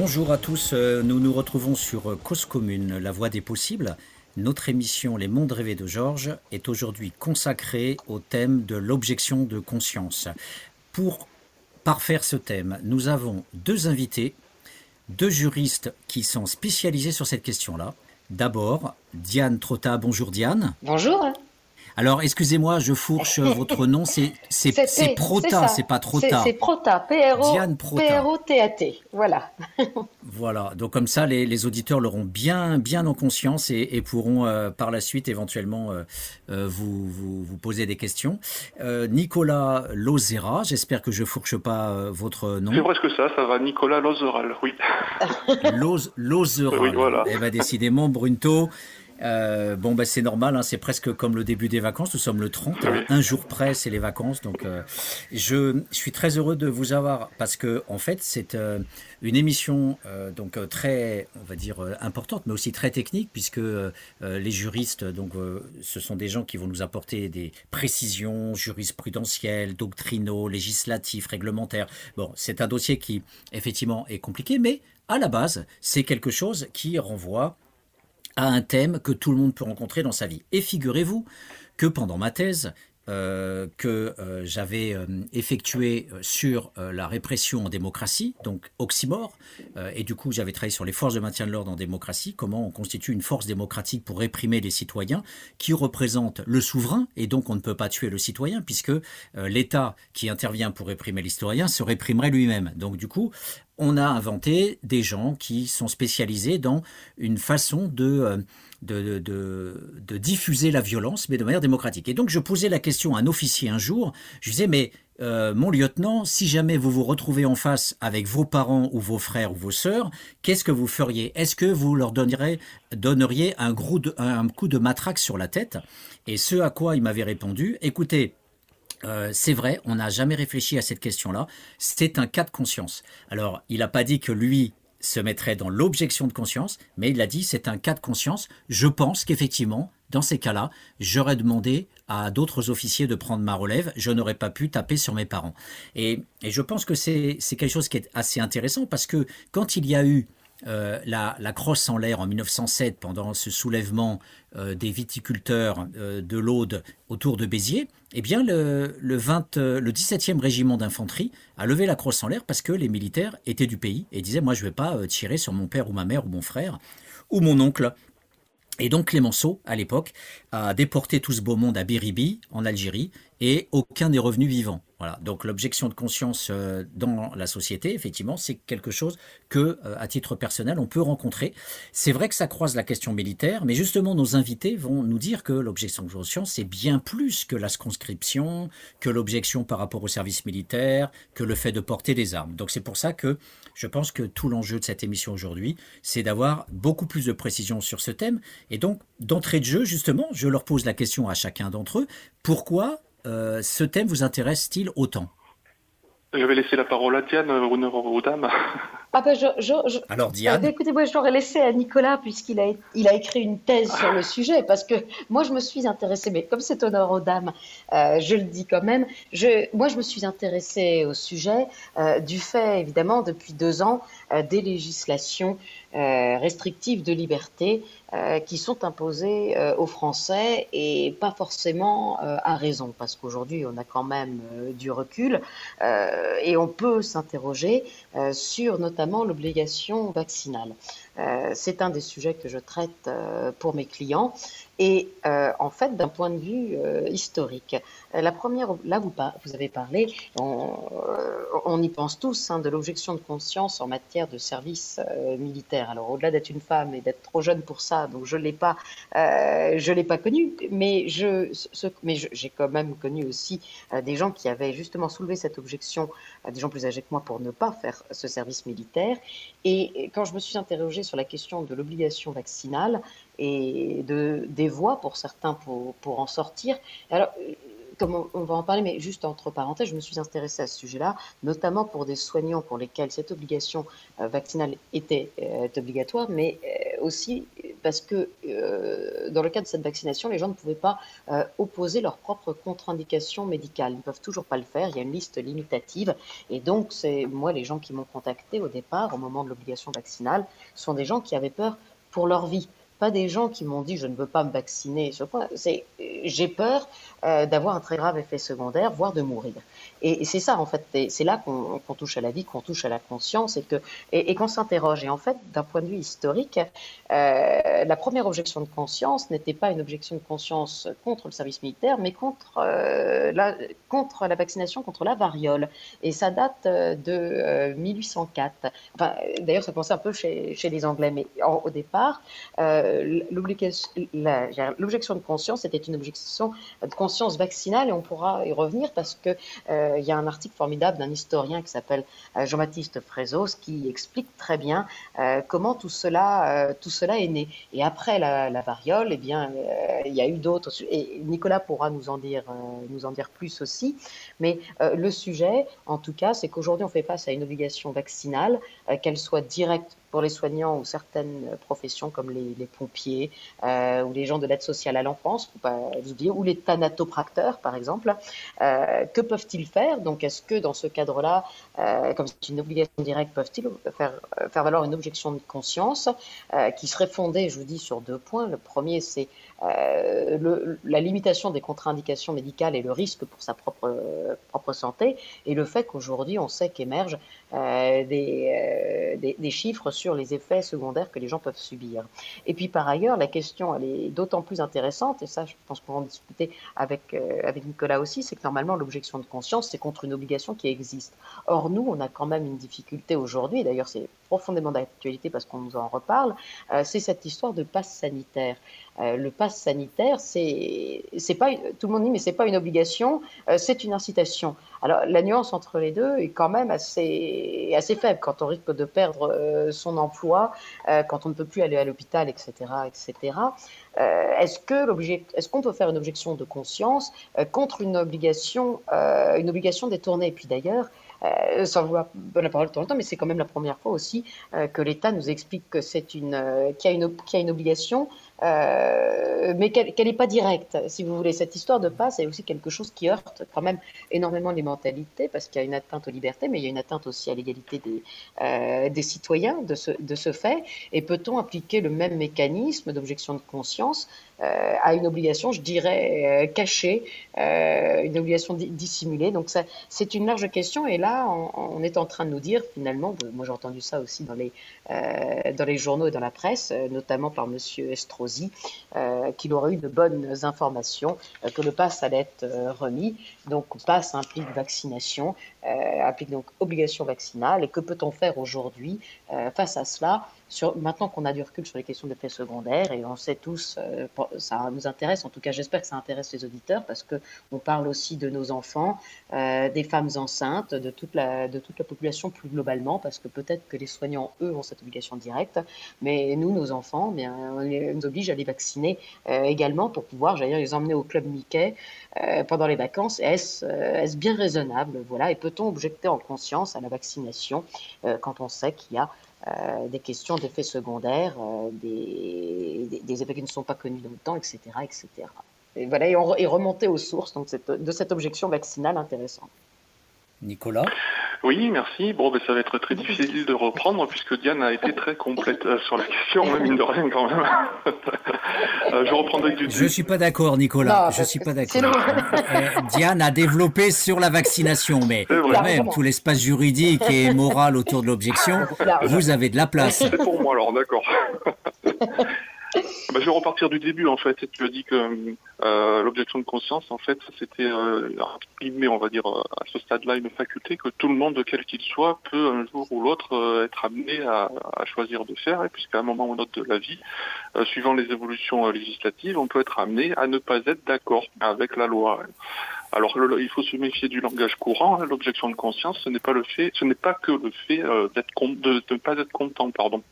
Bonjour à tous, euh, nous nous retrouvons sur euh, Cause Commune, la voie des possibles. Notre émission Les Mondes rêvés de Georges est aujourd'hui consacrée au thème de l'objection de conscience. Pour parfaire ce thème, nous avons deux invités, deux juristes qui sont spécialisés sur cette question-là. D'abord, Diane Trotta. Bonjour Diane. Bonjour. Alors, excusez-moi, je fourche votre nom. C'est c'est Prota, c'est pas Trota. C'est Prota, P-R-O-T-A-T. Voilà. voilà. Donc comme ça, les, auditeurs l'auront bien, bien en conscience et, pourront euh, par la suite éventuellement euh, euh, vous, vous, poser des questions. Nicolas Lozera, j'espère que je fourche pas votre nom. C'est presque ça, ça va. Nicolas Lozeral, oui. Lozeral. Oui, voilà. Eh bien, décidément, Brunto. Euh, bon, ben, c'est normal, hein, c'est presque comme le début des vacances. Nous sommes le 30, hein. un jour près, c'est les vacances. Donc, euh, je suis très heureux de vous avoir parce que, en fait, c'est euh, une émission donc très, on va dire, importante, mais aussi très technique, puisque les juristes, donc, ce sont des gens qui vont nous apporter des précisions jurisprudentielles, doctrinaux, législatifs, réglementaires. Bon, c'est un dossier qui, effectivement, est compliqué, mais à la base, c'est quelque chose qui renvoie à un thème que tout le monde peut rencontrer dans sa vie. Et figurez-vous que pendant ma thèse, euh, que euh, j'avais euh, effectué sur la répression en démocratie, donc oxymore, et du coup j'avais travaillé sur les forces de maintien de l'ordre en démocratie, comment on constitue une force démocratique pour réprimer les citoyens, qui représente le souverain, et donc on ne peut pas tuer le citoyen, puisque l'État qui intervient pour réprimer citoyens se réprimerait lui-même. Donc du coup, on a inventé des gens qui sont spécialisés dans une façon de, de, diffuser la violence, mais de manière démocratique. Et donc je posais la question à un officier un jour, je disais, mais euh, mon lieutenant, si jamais vous vous retrouvez en face avec vos parents ou vos frères ou vos sœurs, qu'est-ce que vous feriez? Est-ce que vous leur donneriez, un coup de matraque sur la tête? Et ce à quoi il m'avait répondu, écoutez, euh, c'est vrai, on n'a jamais réfléchi à cette question-là. C'est un cas de conscience. Alors, il n'a pas dit que lui se mettrait dans l'objection de conscience, mais il a dit c'est un cas de conscience. Je pense qu'effectivement, dans ces cas-là, j'aurais demandé à d'autres officiers de prendre ma relève. Je n'aurais pas pu taper sur mes parents. Et, et je pense que c'est quelque chose qui est assez intéressant parce que quand il y a eu euh, la, crosse en l'air en 1907 pendant ce soulèvement euh, des viticulteurs euh, de l'Aude autour de Béziers, eh bien le, le, 20, le 17e régiment d'infanterie a levé la crosse en l'air parce que les militaires étaient du pays et disaient moi je ne vais pas tirer sur mon père ou ma mère ou mon frère ou mon oncle. Et donc Clémenceau, à l'époque, a déporté tout ce beau monde à Biribi, en Algérie, et aucun n'est revenu vivant. Voilà. Donc l'objection de conscience euh, dans la société, effectivement, c'est quelque chose que, euh, à titre personnel, on peut rencontrer. C'est vrai que ça croise la question militaire, mais justement, nos invités vont nous dire que l'objection de conscience, c'est bien plus que la conscription, que l'objection par rapport au service militaire, que le fait de porter des armes. Donc c'est pour ça que je pense que tout l'enjeu de cette émission aujourd'hui, c'est d'avoir beaucoup plus de précision sur ce thème. Et donc, d'entrée de jeu, justement, je leur pose la question à chacun d'entre eux, pourquoi euh, ce thème vous intéresse-t-il autant? Je vais laisser la parole à Diane, honneur aux. Ah ben je, Alors Diane ah, Écoutez, moi je l'aurais laissé à Nicolas puisqu'il a, il a écrit une thèse sur le sujet parce que moi je me suis intéressée, mais comme c'est honneur aux dames, euh, je le dis quand même, je, moi je me suis intéressée au sujet euh, du fait évidemment depuis deux ans des législations restrictives de liberté euh, qui sont imposées euh, aux Français et pas forcément euh, à raison, parce qu'aujourd'hui on a quand même du recul et on peut s'interroger sur notamment l'obligation vaccinale. C'est un des sujets que je traite pour mes clients et en fait d'un point de vue historique. La première, là vous, avez parlé, on, on y pense tous, hein, de l'objection de conscience en matière de service militaire. Alors au-delà d'être une femme et d'être trop jeune pour ça, donc je l'ai pas, euh, l'ai pas connu, mais j'ai quand même connu aussi euh, des gens qui avaient justement soulevé cette objection, euh, des gens plus âgés que moi pour ne pas faire ce service militaire. Et quand je me suis interrogée sur la question de l'obligation vaccinale et de des voies pour certains pour, pour en sortir, alors comme on, va en parler, mais juste entre parenthèses, je me suis intéressée à ce sujet-là, notamment pour des soignants pour lesquels cette obligation vaccinale était obligatoire, mais aussi parce que euh, dans le cas de cette vaccination, les gens ne pouvaient pas euh, opposer leurs propres contre-indications médicales. Ils ne peuvent toujours pas le faire. Il y a une liste limitative. Et donc, c'est moi, les gens qui m'ont contacté au départ, au moment de l'obligation vaccinale, sont des gens qui avaient peur pour leur vie pas des gens qui m'ont dit je ne veux pas me vacciner. C'est j'ai peur euh, d'avoir un très grave effet secondaire, voire de mourir. Et, c'est ça en fait, c'est là qu'on touche à la vie, qu'on touche à la conscience et qu'on s'interroge. Et en fait, d'un point de vue historique, euh, la première objection de conscience n'était pas une objection de conscience contre le service militaire, mais contre euh, la contre la vaccination contre la variole. Et ça date de 1804. Enfin, d'ailleurs, ça commençait un peu chez, les Anglais, mais au départ. L'objection de conscience était une objection de conscience vaccinale et on pourra y revenir parce que euh, y a un article formidable d'un historien qui s'appelle euh, Jean-Baptiste Frézos qui explique très bien comment tout cela, tout cela est né. Et après la, variole, eh bien, il y a eu d'autres. Et Nicolas pourra nous en dire, nous en dire plus aussi. Mais le sujet, en tout cas, c'est qu'aujourd'hui, on fait face à une obligation vaccinale, qu'elle soit directe pour les soignants ou certaines professions comme les, pompiers euh, ou les gens de l'aide sociale à l'enfance, ou les thanatopracteurs par exemple, euh, que peuvent-ils faire? Donc est-ce que dans ce cadre-là, euh, comme c'est une obligation directe, peuvent-ils faire valoir une objection de conscience qui serait fondée, je vous dis, sur deux points. Le premier, c'est le, la limitation des contre-indications médicales et le risque pour sa propre, santé, et le fait qu'aujourd'hui, on sait qu'émergent des, des, des chiffres sur les effets secondaires que les gens peuvent subir. Et puis par ailleurs, la question, elle est d'autant plus intéressante, et ça je pense qu'on va en discuter avec, euh, avec Nicolas aussi, c'est que normalement l'objection de conscience, c'est contre une obligation qui existe. Or nous, on a quand même une difficulté aujourd'hui, d'ailleurs c'est profondément d'actualité parce qu'on nous en reparle, euh, c'est cette histoire de passe sanitaire. Euh, le pass sanitaire, c'est, pas, tout le monde dit, mais c'est pas une obligation, c'est une incitation. Alors la nuance entre les deux est quand même assez, assez faible quand on risque de perdre son emploi, euh, quand on ne peut plus aller à l'hôpital, etc., etc. Euh, est-ce que est-ce qu'on peut faire une objection de conscience euh, contre une obligation, une obligation détournée? Et puis d'ailleurs, sans vouloir la parole tout le temps, mais c'est quand même la première fois aussi que l'État nous explique que c'est une, qu'il y a une, qu'il y a une obligation euh, mais qu'elle n'est pas directe, si vous voulez. Cette histoire de passe est aussi quelque chose qui heurte quand même énormément les mentalités, parce qu'il y a une atteinte aux libertés, mais il y a une atteinte aussi à l'égalité des, euh, citoyens de ce fait. Et peut-on appliquer le même mécanisme d'objection de conscience euh, à une obligation, je dirais, euh, cachée, euh, une obligation dissimulée. Donc c'est une large question. Et là, on, est en train de nous dire, finalement, moi j'ai entendu ça aussi dans les, dans les journaux et dans la presse, notamment par Monsieur Estrosi, qu'il aurait eu de bonnes informations, que le pass allait être remis. Donc pass implique vaccination, implique donc obligation vaccinale. Et que peut-on faire aujourd'hui face à cela? Maintenant qu'on a du recul sur les questions d'effets secondaires, et on sait tous, euh, ça nous intéresse, en tout cas j'espère que ça intéresse les auditeurs, parce qu'on parle aussi de nos enfants, euh, des femmes enceintes, de toute, la, population plus globalement, parce que peut-être que les soignants, eux, ont cette obligation directe, mais nous, nos enfants, bien, on, nous oblige à les vacciner euh, également pour pouvoir, j'allais les emmener au club Mickey pendant les vacances. Est-ce est bien raisonnable? Voilà, Et peut-on objecter en conscience à la vaccination quand on sait qu'il y a des questions d'effets secondaires, euh, des, des, effets qui ne sont pas connus dans le temps, etc. etc. Et voilà, et, remonter aux sources donc, de cette objection vaccinale intéressante. Nicolas? Oui, merci. Bon, ben, ça va être très difficile de reprendre puisque Diane a été très complète euh, sur la question, même mine de rien quand même. euh, je reprendrai du Je suis pas d'accord, Nicolas. je suis pas d'accord. Euh, Diane a développé sur la vaccination, mais quand même, tout l'espace juridique et moral autour de l'objection, vous avez de la place. C'est pour moi alors, d'accord. Bah, je vais repartir du début en fait. Tu as dit que euh, l'objection de conscience, en fait, c'était euh, on va dire euh, à ce stade-là une faculté que tout le monde, quel qu'il soit, peut un jour ou l'autre euh, être amené à, choisir de faire, et puisqu'à un moment ou un autre de la vie, suivant les évolutions législatives, on peut être amené à ne pas être d'accord avec la loi. Alors il faut se méfier du langage courant. Hein. L'objection de conscience, ce n'est pas le fait, ce n'est pas que le fait de, de ne pas être content, pardon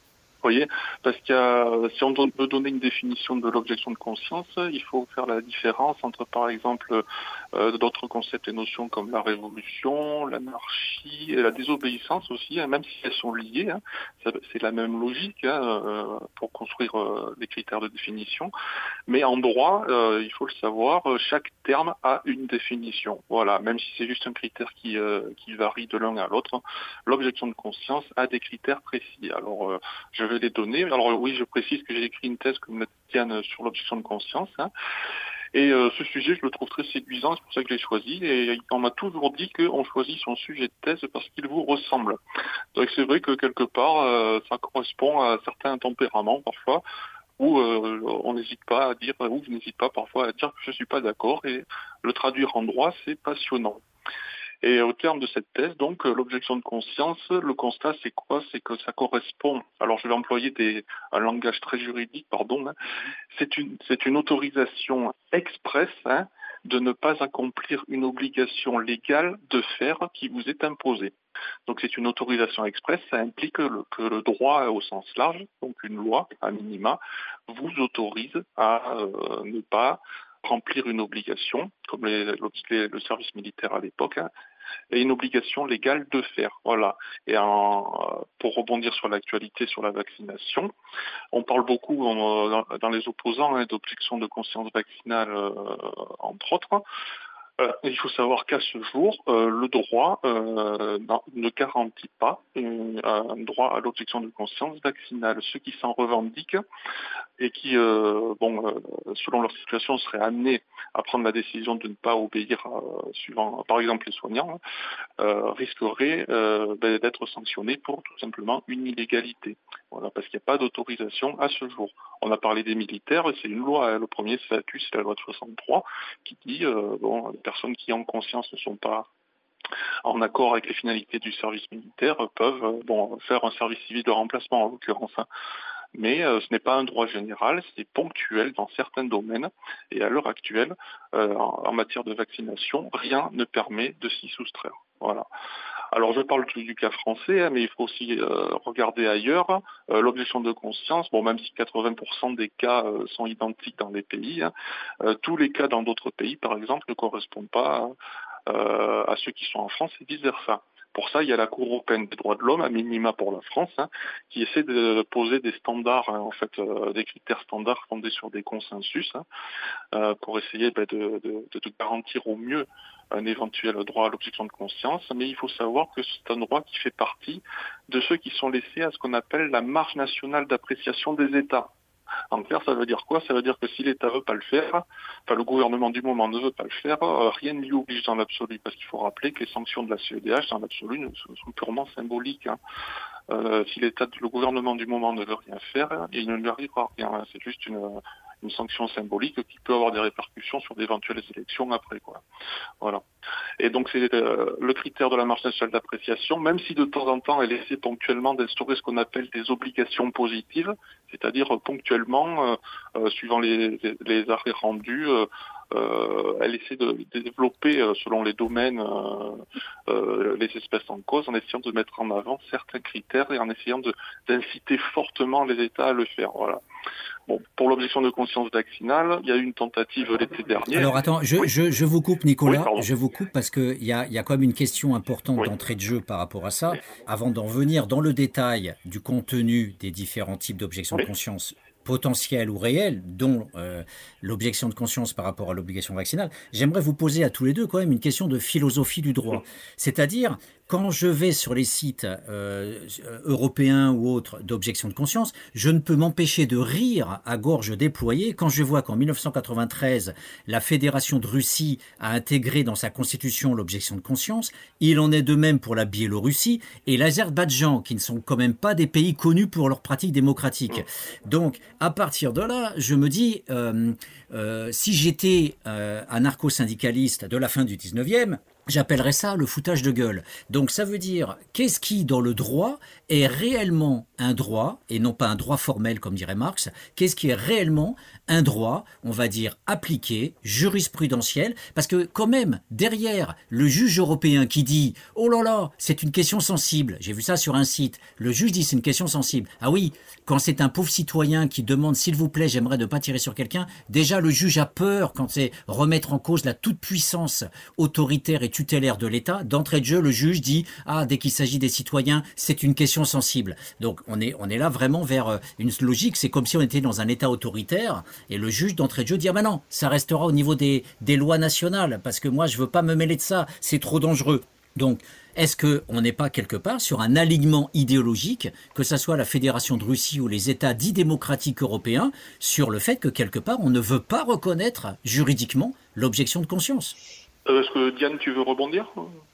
voyez, parce y a, si on veut donner une définition de l'objection de conscience, il faut faire la différence entre, par exemple, euh, d'autres concepts et notions comme la révolution, l'anarchie et la désobéissance aussi, hein, même si elles sont liées. Hein, c'est la même logique hein, euh, pour construire euh, les critères de définition. Mais en droit, il faut le savoir, chaque terme a une définition. Voilà, même si c'est juste un critère qui, varie de l'un à l'autre, l'objection de conscience a des critères précis. Alors, je les donner. Alors oui, je précise que j'ai écrit une thèse comme la tienne sur l'objection de conscience. Et euh, ce sujet, je le trouve très séduisant, c'est pour ça que je l'ai choisi. Et on m'a toujours dit qu'on choisit son sujet de thèse parce qu'il vous ressemble. Donc c'est vrai que quelque part, euh, ça correspond à certains tempéraments parfois, où euh, on n'hésite pas à dire, ou je n'hésite pas parfois à dire que je ne suis pas d'accord. Et le traduire en droit, c'est passionnant. Et au terme de cette thèse, donc, euh, l'objection de conscience, le constat, c'est quoi? C'est que ça correspond, alors je vais employer des, un langage très juridique, pardon, hein. c'est une, une autorisation expresse hein, de ne pas accomplir une obligation légale de faire qui vous est imposée. Donc c'est une autorisation expresse, ça implique que le, que le, droit au sens large, donc une loi à minima, vous autorise à euh, ne pas remplir une obligation, comme le service militaire à l'époque, hein, et une obligation légale de faire. Voilà. Et pour rebondir sur l'actualité sur la vaccination, on parle beaucoup dans, les opposants hein, d'objection de conscience vaccinale, euh, entre autres. Euh, il faut savoir qu'à ce jour, euh, le droit euh, ne garantit pas un droit à l'objection de conscience vaccinale. Ceux qui s'en revendiquent et qui, bon, selon leur situation, seraient amenés à prendre la décision de ne pas obéir, suivant, par exemple, les soignants, risqueraient ben, d'être sanctionnés pour tout simplement une illégalité. Voilà, parce qu'il n'y a pas d'autorisation à ce jour. On a parlé des militaires, c'est une loi. Hein. le premier statut, c'est la loi de 63, qui dit bon personnes qui en conscience ne sont pas en accord avec les finalités du service militaire peuvent euh, faire un service civil de remplacement en l'occurrence. Hein. Mais euh, ce n'est pas un droit général, c'est ponctuel dans certains domaines. Et à l'heure actuelle, euh, en, matière de vaccination, rien ne permet de s'y soustraire. Voilà. Alors je parle du, cas français, hein, mais il faut aussi regarder ailleurs. L'objection de conscience, bon, même si 80% des cas sont identiques dans les pays, hein, tous les cas dans d'autres pays, par exemple, ne correspondent pas euh, à ceux qui sont en France et vice-versa. Pour ça, il y a la Cour européenne des droits de l'homme, à minima pour la France, hein, qui essaie de poser des standards, hein, en fait, euh, des critères standards fondés sur des consensus, hein, euh, pour essayer bah, de, garantir au mieux un éventuel droit à l'objection de conscience. Mais il faut savoir que c'est un droit qui fait partie de ceux qui sont laissés à ce qu'on appelle la marge nationale d'appréciation des États. En clair, ça veut dire quoi? Ça veut dire que si l'État veut pas le faire, enfin le gouvernement du moment ne veut pas le faire, euh, rien ne lui oblige dans l'absolu, parce qu'il faut rappeler que les sanctions de la CEDH dans l'absolu sont purement symboliques. Hein. Euh, si l'État, le gouvernement du moment ne veut rien faire, il ne lui arrivera rien. C'est juste une, une sanction symbolique qui peut avoir des répercussions sur d'éventuelles élections après. Quoi. Voilà. Et donc c'est euh, le critère de la marge nationale d'appréciation, même si de temps en temps elle essaie ponctuellement d'instaurer ce qu'on appelle des obligations positives, c'est-à-dire ponctuellement, euh, euh, suivant les, les, arrêts rendus, elle essaie de, développer, selon les domaines, les espèces en cause, en essayant de mettre en avant certains critères et en essayant d'inciter fortement les États à le faire. Voilà. Bon, pour l'objection de conscience vaccinale, il y a eu une tentative l'été dernier. Alors attends, je, je, je vous coupe Nicolas, je vous coupe parce qu'il y a, y a quand même une question importante d'entrée de jeu par rapport à ça. Avant d'en venir dans le détail du contenu des différents types d'objection de conscience potentielles ou réelles, dont euh, l'objection de conscience par rapport à l'obligation vaccinale, j'aimerais vous poser à tous les deux quand même une question de philosophie du droit. C'est-à-dire, quand je vais sur les sites euh, européens ou autres d'objection de conscience, je ne peux m'empêcher de rire à gorge déployée quand je vois qu'en 1993, la Fédération de Russie a intégré dans sa constitution l'objection de conscience. Il en est de même pour la Biélorussie et l'Azerbaïdjan, qui ne sont quand même pas des pays connus pour leurs pratiques démocratiques. Donc, à partir de là, je me dis, euh, euh, si j'étais un narco-syndicaliste de la fin du 19e, J'appellerais ça le foutage de gueule. Donc ça veut dire qu'est-ce qui dans le droit est réellement un droit et non pas un droit formel comme dirait Marx, qu'est-ce qui est réellement un droit, on va dire appliqué, jurisprudentiel? Parce que quand même derrière le juge européen qui dit "Oh là là, c'est une question sensible." J'ai vu ça sur un site. Le juge dit c'est une question sensible. Ah oui, quand c'est un pauvre citoyen qui demande "S'il vous plaît, j'aimerais ne pas tirer sur quelqu'un", déjà le juge a peur quand c'est remettre en cause la toute puissance autoritaire et tutélaire de l'État, d'entrée de jeu, le juge dit ah dès qu'il s'agit des citoyens, c'est une question sensible. Donc on est on est là vraiment vers euh, une logique. C'est comme si on était dans un État autoritaire et le juge d'entrée de jeu dit ah ben non, ça restera au niveau des des lois nationales parce que moi je veux pas me mêler de ça, c'est trop dangereux. Donc, est-ce qu'on n'est pas quelque part sur un alignement idéologique, que ce soit la Fédération de Russie ou les États dits démocratiques européens, sur le fait que quelque part on ne veut pas reconnaître juridiquement l'objection de conscience? Est-ce que Diane, tu veux rebondir?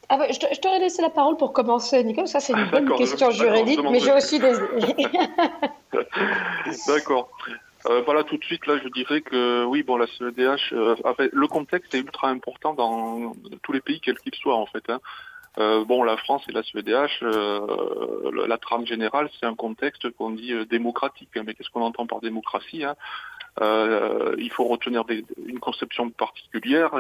Ah je, t'aurais laissé la parole pour commencer, Nicolas. Ça, c'est une bonne question juridique, mais j'ai aussi des. D'accord. Euh, voilà, tout de suite, là, je dirais que oui, bon, la CEDH, euh, le contexte est ultra important dans tous les pays, quels qu'ils soient, en fait. Hein. Euh, bon, la France et la CEDH, euh, la trame générale, c'est un contexte qu'on dit euh, démocratique. Hein. Mais qu'est-ce qu'on entend par démocratie hein? Il faut retenir une conception particulière.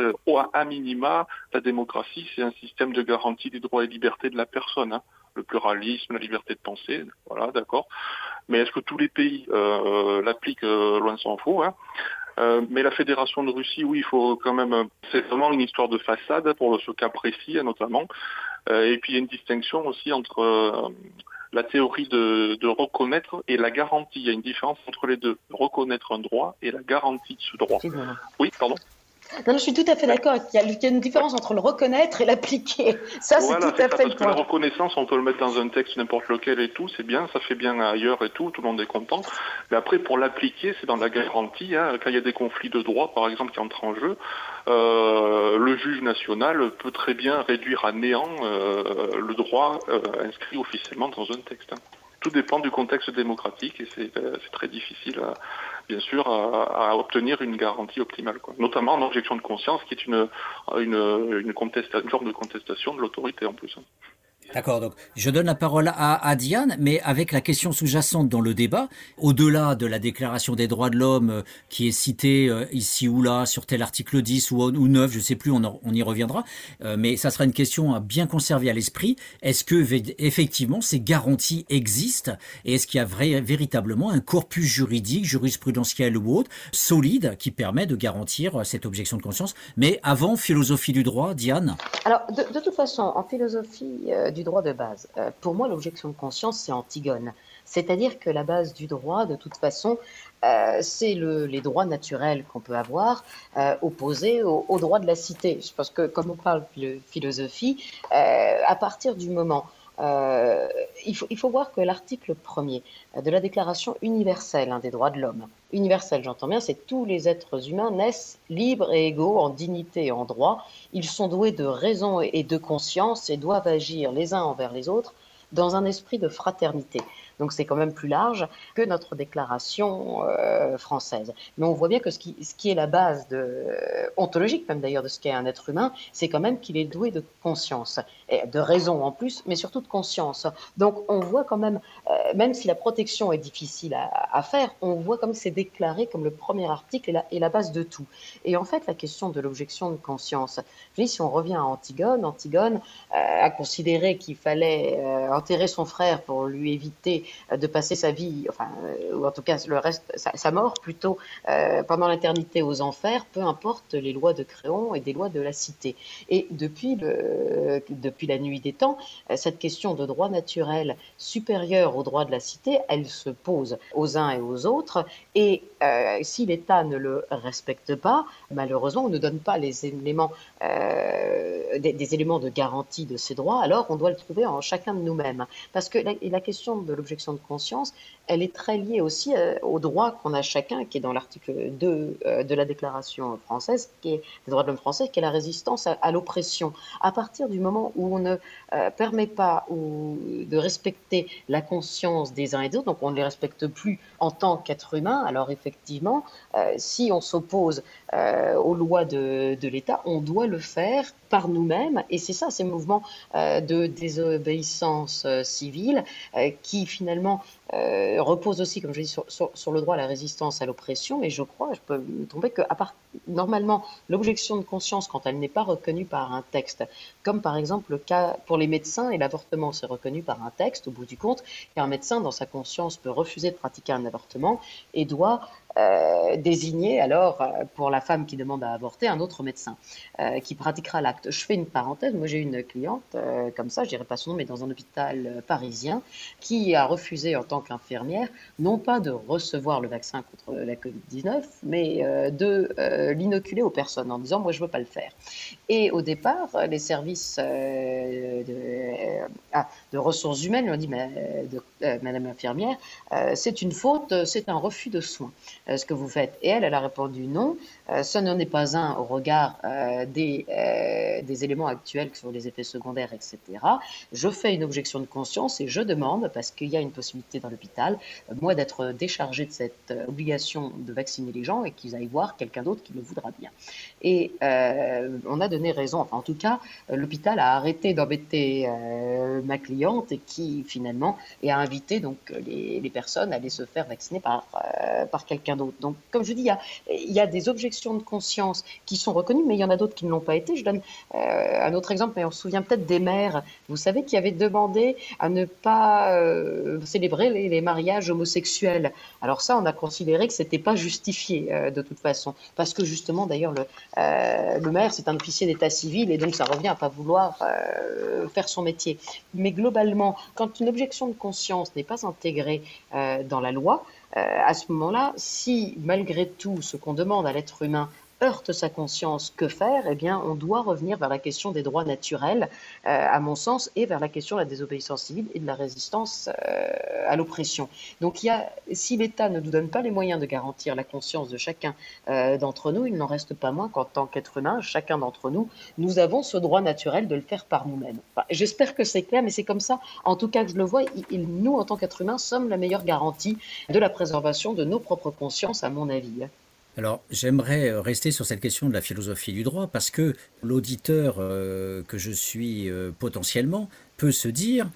à minima, la démocratie, c'est un système de garantie des droits et libertés de la personne. Hein. Le pluralisme, la liberté de penser, voilà, d'accord. Mais est-ce que tous les pays l'appliquent Loin s'en faut. Hein euh, mais la Fédération de Russie, oui, il faut quand même. Euh, c'est vraiment une histoire de façade pour ce cas précis, notamment. Euh, et puis il y a une distinction aussi entre la théorie de, de, reconnaître et la garantie. Il y a une différence entre les deux. Reconnaître un droit et la garantie de ce droit. Oui, pardon. Non, je suis tout à fait d'accord. Il, y a une différence entre le reconnaître et l'appliquer. Ça, c'est tout à fait le point. la reconnaissance, on peut le mettre dans un texte n'importe lequel et tout, c'est bien, ça fait bien ailleurs et tout, tout le monde est content. Mais après, pour l'appliquer, c'est dans la garantie. Hein. Quand il y a des conflits de droit, par exemple, qui entrent en jeu, euh, le juge national peut très bien réduire à néant euh, le droit euh, inscrit officiellement dans un texte. Hein. Tout dépend du contexte démocratique et c'est très difficile à bien sûr, à, obtenir une garantie optimale, quoi. notamment en objection de conscience, qui est une, une, une, une forme de contestation de l'autorité en plus. D'accord, donc je donne la parole à, Diane, mais avec la question sous-jacente dans le débat, au-delà de la déclaration des droits de l'homme euh, qui est citée euh, ici ou là sur tel article 10 ou, ou 9, je ne sais plus, on, y reviendra, euh, mais ça sera une question à bien conserver à l'esprit. Est-ce que effectivement ces garanties existent? Et est-ce qu'il y a véritablement un corpus juridique, jurisprudentiel ou autre, solide qui permet de garantir cette objection de conscience? Mais avant, philosophie du droit, Diane. Alors, de, toute façon, en philosophie du droit de base. Euh, pour moi, l'objection de conscience, c'est Antigone. C'est-à-dire que la base du droit, de toute façon, euh, c'est le, les droits naturels qu'on peut avoir euh, opposés aux, droits de la cité. Parce que, comme on parle de philosophie, à partir du moment euh, il, faut, voir que l'article premier de la Déclaration universelle hein, des droits de l'homme, universelle j'entends bien, c'est tous les êtres humains naissent libres et égaux en dignité et en droit. Ils sont doués de raison et de conscience et doivent agir les uns envers les autres dans un esprit de fraternité. Donc c'est quand même plus large que notre déclaration euh, française. Mais on voit bien que ce qui, est la base euh, ontologique même d'ailleurs de ce qu'est un être humain, c'est quand même qu'il est doué de conscience, et de raison en plus, mais surtout de conscience. Donc on voit quand même, euh, même si la protection est difficile à, faire, on voit comme c'est déclaré comme le premier article et la, base de tout. Et en fait, la question de l'objection de conscience, si on revient à Antigone, Antigone a considéré qu'il fallait enterrer son frère pour lui éviter euh, de passer sa vie, enfin, euh, ou en tout cas le reste, sa, mort plutôt, euh, pendant l'éternité aux enfers, peu importe les lois de Créon et des lois de la cité. Et depuis, le, depuis la nuit des temps, cette question de droit naturel supérieur au droit de la cité, elle se pose aux uns et aux autres. Et si l'État ne le respecte pas, malheureusement, on ne donne pas les éléments, des, éléments de garantie de ces droits, alors on doit le trouver en chacun de nous-mêmes. Parce que la, la question de l'objet de conscience, elle est très liée aussi euh, au droit qu'on a chacun, qui est dans l'article 2 euh, de la Déclaration française, qui est des droits de l'homme français, qui est la résistance à, l'oppression. À partir du moment où on ne euh, permet pas ou, de respecter la conscience des uns et des autres, donc on ne les respecte plus en tant qu'être humain, alors effectivement, si on s'oppose aux lois de, de l'État, on doit le faire par nous-mêmes, et c'est ça, ces mouvements de désobéissance civile qui finalement euh, repose aussi, comme je dis, sur, sur, le droit à la résistance à l'oppression. Et je crois, je peux me tromper, que part, normalement, l'objection de conscience, quand elle n'est pas reconnue par un texte, comme par exemple le cas pour les médecins et l'avortement, c'est reconnu par un texte, au bout du compte, qu'un médecin, dans sa conscience, peut refuser de pratiquer un avortement et doit euh, désigner alors euh, pour la femme qui demande à avorter un autre médecin euh, qui pratiquera l'acte. Je fais une parenthèse, moi j'ai une cliente comme ça, je dirais pas son nom, mais dans un hôpital parisien qui a refusé en tant qu'infirmière non pas de recevoir le vaccin contre la Covid-19, mais de l'inoculer aux personnes en disant moi je veux pas le faire. Et au départ, les services de, ah, de, ressources humaines lui ont dit mais, de, Madame l'infirmière, c'est une faute, c'est un refus de soins. Euh, ce que vous faites Et elle, elle a répondu non. Euh, ce n'en est pas un au regard euh, des, des éléments actuels sur les effets secondaires, etc. Je fais une objection de conscience et je demande, parce qu'il y a une possibilité dans l'hôpital, moi d'être déchargé de cette obligation de vacciner les gens et qu'ils aillent voir quelqu'un d'autre qui le voudra bien. Et on a donné raison, enfin en tout cas, l'hôpital a arrêté d'embêter ma cliente et qui finalement a invité donc les, personnes à aller se faire vacciner par, par quelqu'un d'autre. Donc, comme je dis, il y, a, des objections de conscience qui sont reconnues, mais il y en a d'autres qui ne l'ont pas été. Je donne euh, un autre exemple, mais on se souvient peut-être des mères, vous savez, qui avaient demandé à ne pas euh, célébrer les, mariages homosexuels. Alors ça, on a considéré que c'était pas justifié euh, de toute façon, parce que justement, d'ailleurs, le, le maire, c'est un officier d'état civil, et donc ça revient à pas vouloir faire son métier. Mais globalement, quand une objection de conscience n'est pas intégrée dans la loi, à ce moment-là, si malgré tout ce qu'on demande à l'être humain heurte sa conscience, que faire? Eh bien, on doit revenir vers la question des droits naturels, euh, à mon sens, et vers la question de la désobéissance civile et de la résistance euh, à l'oppression. Donc, si l'État ne nous donne pas les moyens de garantir la conscience de chacun euh, d'entre nous, il n'en reste pas moins qu'en tant qu'être humain, chacun d'entre nous, nous avons ce droit naturel de le faire par nous-mêmes. J'espère que c'est clair, mais c'est comme ça, en tout cas que je le vois, nous, en tant qu'être humain, sommes la meilleure garantie de la préservation de nos propres consciences, à mon avis. Alors, j'aimerais euh, rester sur cette question de la philosophie du droit parce que l'auditeur euh, que je suis euh, potentiellement peut se dire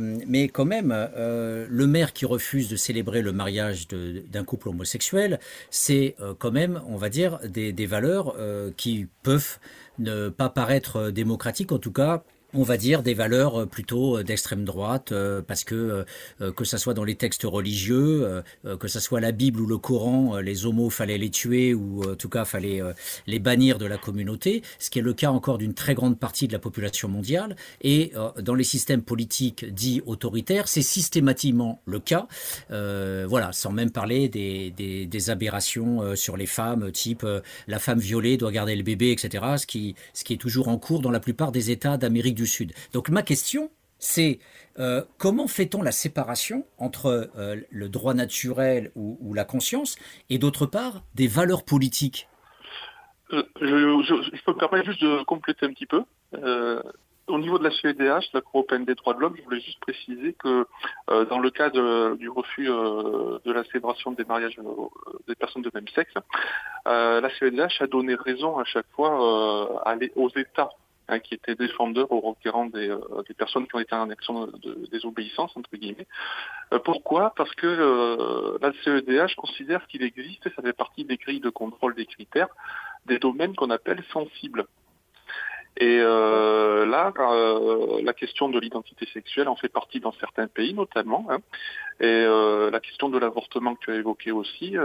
mais quand même, le maire qui refuse de célébrer le mariage d'un couple homosexuel, c'est quand même, on va dire, des, des valeurs qui peuvent ne pas paraître démocratiques, en tout cas on va dire des valeurs euh, plutôt euh, d'extrême droite, euh, parce que que ça soit dans les textes religieux, que ça soit la Bible ou le Coran, les homos fallait les tuer ou en tout cas fallait les bannir de la communauté, ce qui est le cas encore d'une très grande partie de la population mondiale. Et dans les systèmes politiques dits autoritaires, c'est systématiquement le cas. voilà, sans même parler des, aberrations sur les femmes, type la femme violée doit garder le bébé, etc. Ce qui, ce qui est toujours en cours dans la plupart des États d'Amérique du Sud. Donc ma question, c'est euh, comment fait-on la séparation entre euh, le droit naturel ou, la conscience et d'autre part des valeurs politiques? Euh, je, peux me permettre juste de compléter un petit peu. au niveau de la CEDH, la Cour européenne des droits de l'homme, je voulais juste préciser que dans le cas du refus de la célébration des mariages des personnes de même sexe, la CEDH a donné raison à chaque fois aux États Hein, qui était défendeur au requérant des, euh, des, personnes qui ont été en action de, désobéissance, entre guillemets. Euh, pourquoi? Parce que euh, la CEDH considère qu'il existe, et ça fait partie des grilles de contrôle des critères, des domaines qu'on appelle sensibles. Et là, la question de l'identité sexuelle en fait partie dans certains pays notamment. Hein. Et la question de l'avortement que tu as évoqué aussi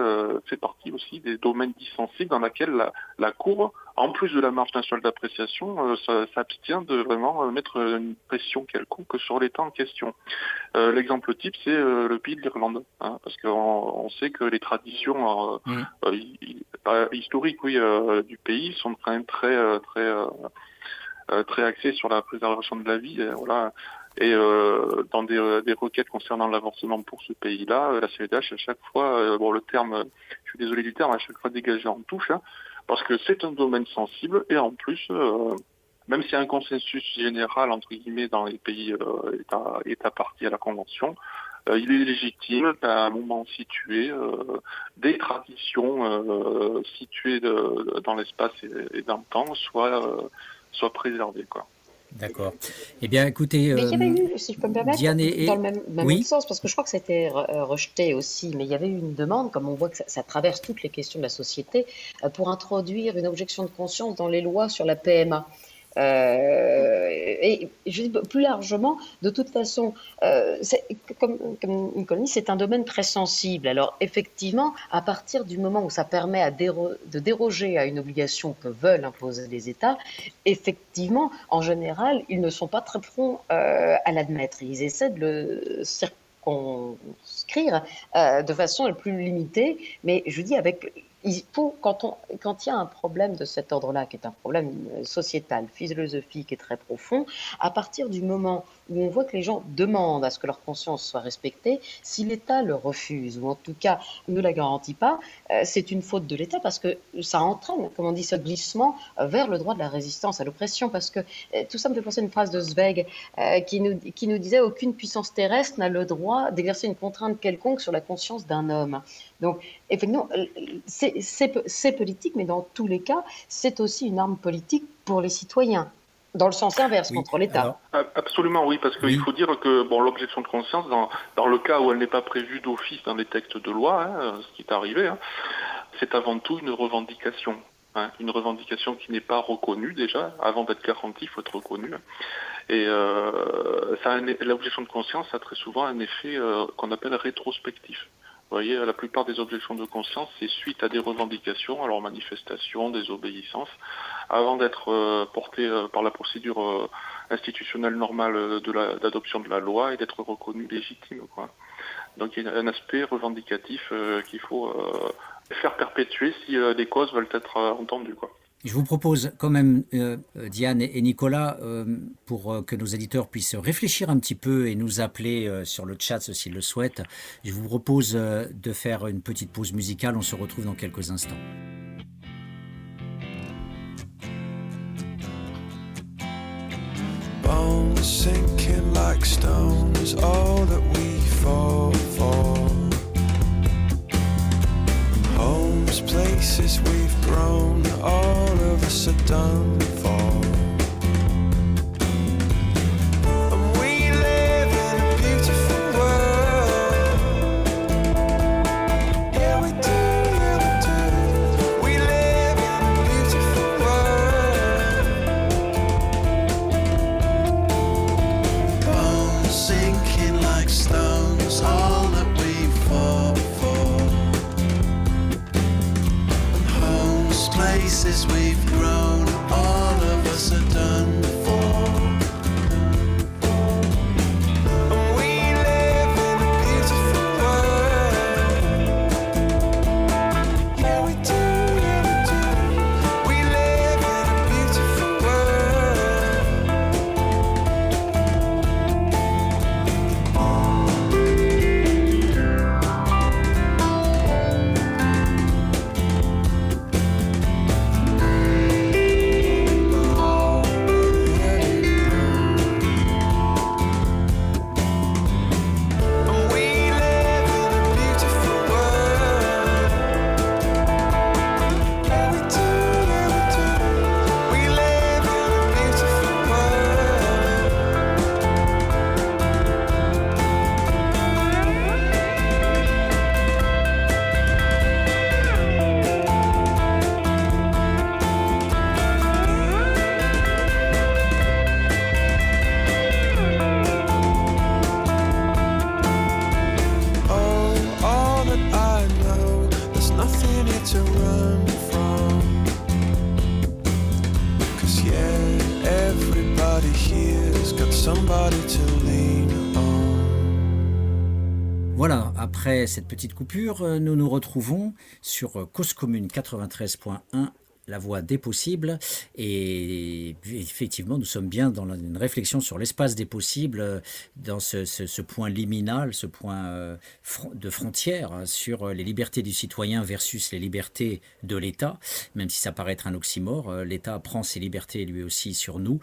fait partie aussi des domaines dissensibles dans lesquels la, Cour, en plus de la marge nationale d'appréciation, s'abstient de vraiment mettre une pression quelconque sur l'État en question. L'exemple type, c'est le pays de l'Irlande, hein, parce qu'on sait que les traditions mmh. historiques oui, du pays sont quand même très très euh, très axé sur la préservation de la vie. voilà, Et euh, dans des, des, requêtes concernant l'avancement pour ce pays-là, la CEDH à chaque fois, bon le terme, je suis désolé du terme, à chaque fois dégagé en touche, hein, parce que c'est un domaine sensible et en plus même s'il y a un consensus général entre guillemets dans les pays euh, états, à la convention, euh, il est légitime qu'à un moment situé, euh, des traditions euh, situées dans l'espace et, et, dans le temps soient, soient préservées. Quoi. D'accord. Eh bien, écoutez, mais il y avait eu, si je peux me permettre, Diane et... dans le même, même oui. sens, parce que je crois que c'était rejeté aussi, mais il y avait eu une demande, comme on voit que ça, ça traverse toutes les questions de la société, pour introduire une objection de conscience dans les lois sur la PMA. Euh, et je dis plus largement, de toute façon, euh, comme, comme c'est un domaine très sensible. Alors effectivement, à partir du moment où ça permet de déroger à une obligation que veulent imposer les États, effectivement, en général, ils ne sont pas très prompts euh, à l'admettre. Ils essaient de le circonscrire de façon la plus limitée, mais je dis avec quand, on, quand il y a un problème de cet ordre-là, qui est un problème euh, sociétal, philosophique et très profond, à partir du moment où on voit que les gens demandent à ce que leur conscience soit respectée, si l'État le refuse, ou en tout cas ne la garantit pas, euh, c'est une faute de l'État parce que ça entraîne, comme on dit, ce glissement euh, vers le droit de la résistance à l'oppression. Parce que tout ça me fait penser à une phrase de Zweig qui, nous, qui nous disait Aucune puissance terrestre n'a le droit d'exercer une contrainte quelconque sur la conscience d'un homme. Donc, effectivement, c'est politique, mais dans tous les cas, c'est aussi une arme politique pour les citoyens. Dans le sens inverse, contre l'État. Absolument, oui, parce qu'il faut dire que bon, l'objection de conscience, dans, dans, le cas où elle n'est pas prévue d'office dans les textes de loi, hein, ce qui est arrivé, hein, c'est avant tout une revendication. Hein, une revendication qui n'est pas reconnue déjà. Avant d'être garantie, il faut être reconnu. Et euh, l'objection de conscience a très souvent un effet euh, qu'on appelle rétrospectif. Vous voyez, la plupart des objections de conscience, c'est suite à des revendications, alors manifestations, désobéissances, avant d'être euh, portées euh, par la procédure euh, institutionnelle normale d'adoption de, la loi et d'être reconnues légitimes. Quoi. Donc il y a un aspect revendicatif qu'il faut faire perpétuer si les causes veulent être entendues. Je vous propose quand même, Diane et Nicolas, pour que nos éditeurs puissent réfléchir un petit peu et nous appeler sur le chat s'ils le souhaitent, je vous propose de faire une petite pause musicale. On se retrouve dans quelques instants. Bones sinking like stones, all that we fall for. Homes, places we've grown, all of us are done for. Petite coupure, euh, nous nous retrouvons sur euh, Cause Commune 93.1 la voie des possibles. Et effectivement, nous sommes bien dans une réflexion sur l'espace des possibles, dans ce, point liminal, ce point de frontière hein, sur les libertés du citoyen versus les libertés de l'État, même si ça paraît être un oxymore. L'État prend ses libertés lui aussi sur nous.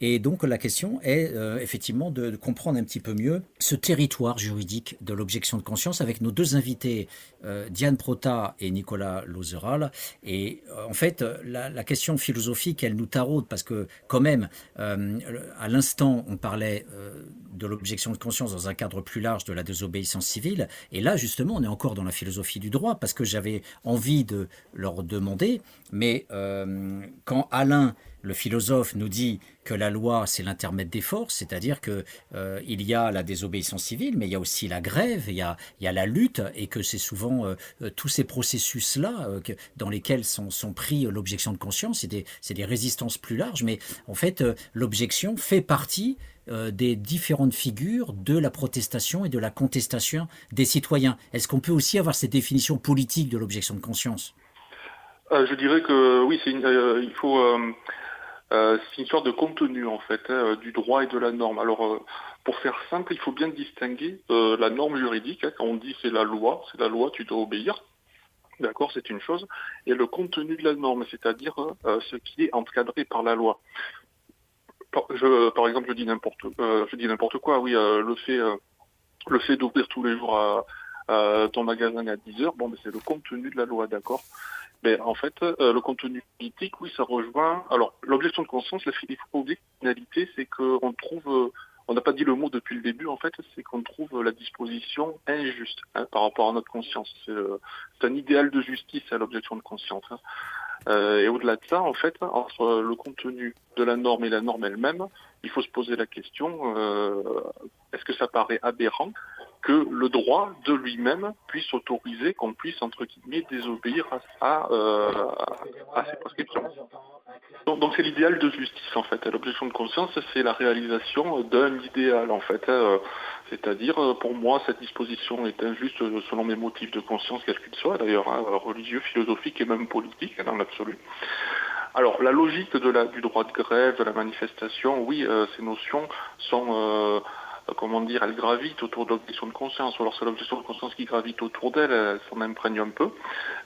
Et donc la question est effectivement de, comprendre un petit peu mieux ce territoire juridique de l'objection de conscience avec nos deux invités, euh, Diane Prota et Nicolas Lozeral. Et euh, en fait, la, question philosophique, elle nous taraude parce que quand même, euh, à l'instant, on parlait de l'objection de conscience dans un cadre plus large de la désobéissance civile. Et là, justement, on est encore dans la philosophie du droit parce que j'avais envie de leur demander, mais quand Alain le philosophe nous dit que la loi, c'est l'intermède des forces, c'est-à-dire qu'il euh, y a la désobéissance civile, mais il y a aussi la grève, il y a, la lutte, et que c'est souvent euh, euh, tous ces processus-là dans lesquels sont, pris l'objection de conscience, c'est des, des, résistances plus larges, mais en fait, l'objection fait partie des différentes figures de la protestation et de la contestation des citoyens. Est-ce qu'on peut aussi avoir cette définition politique de l'objection de conscience? Je dirais que oui, il faut euh, c'est une sorte de contenu en fait hein, du droit et de la norme. Alors euh, pour faire simple, il faut bien distinguer euh, la norme juridique. Hein, quand on dit c'est la loi, c'est la loi, tu dois obéir. D'accord, c'est une chose. Et le contenu de la norme, c'est-à-dire ce qui est encadré par la loi. Par, je, par exemple, je dis n'importe, je dis n'importe quoi. Oui, le fait, le fait d'ouvrir tous les jours à, ton magasin à 10 heures, bon, mais c'est le contenu de la loi, d'accord. Mais en fait, euh, le contenu politique, oui, ça rejoint. Alors, l'objection de conscience, la finalité, c'est qu'on trouve, euh, on n'a pas dit le mot depuis le début, en fait, c'est qu'on trouve la disposition injuste hein, par rapport à notre conscience. C'est euh, un idéal de justice à l'objection de conscience. Hein. et au-delà de ça, en fait, entre le contenu de la norme et la norme elle-même, il faut se poser la question est-ce que ça paraît aberrant que le droit de lui-même puisse autoriser qu'on puisse, entre guillemets, désobéir à, euh, ses prescriptions. Donc c'est l'idéal de justice, en fait. L'objection de conscience, c'est la réalisation d'un idéal, en fait. Hein. C'est-à-dire, pour moi, cette disposition est injuste selon mes motifs de conscience, quels qu'ils soient, d'ailleurs, hein, religieux, philosophiques et même politiques, dans l'absolu. Alors, la logique du droit de grève, de la manifestation, oui, euh, ces notions sont... Euh, euh, comment dire, elle gravite autour de l'objection de conscience, ou alors c'est l'objection de conscience qui gravite autour d'elle, elle, s'en imprègne un peu.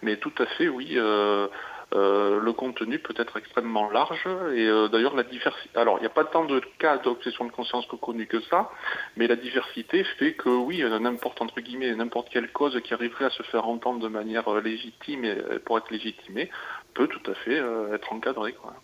Mais tout à fait, oui, euh, euh, le contenu peut être extrêmement large. Et d'ailleurs, la diversité. Alors, il n'y a pas tant de cas d'objection de conscience que que ça, mais la diversité fait que oui, n'importe entre guillemets, n'importe quelle cause qui arriverait à se faire entendre de manière légitime et pour être légitimée peut tout à fait être encadrée. Quoi.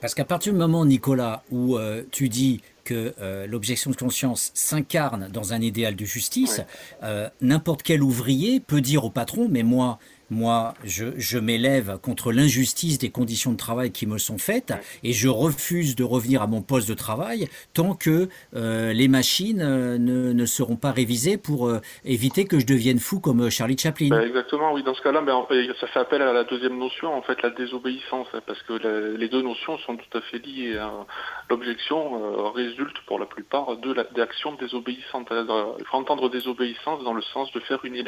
Parce qu'à partir du moment, Nicolas, où tu dis que euh, l'objection de conscience s'incarne dans un idéal de justice, euh, n'importe quel ouvrier peut dire au patron, mais moi, moi, je, m'élève contre l'injustice des conditions de travail qui me sont faites et je refuse de revenir à mon poste de travail tant que euh, les machines euh, ne, seront pas révisées pour euh, éviter que je devienne fou comme Charlie Chaplin. Ben, exactement, oui. Dans ce cas-là, ben, ça fait appel à la deuxième notion, en fait, la désobéissance, hein, parce que les deux notions sont tout à fait liées. Hein. L'objection résulte pour la plupart de l'actions désobéissante. Il faut entendre désobéissance dans le sens de faire une,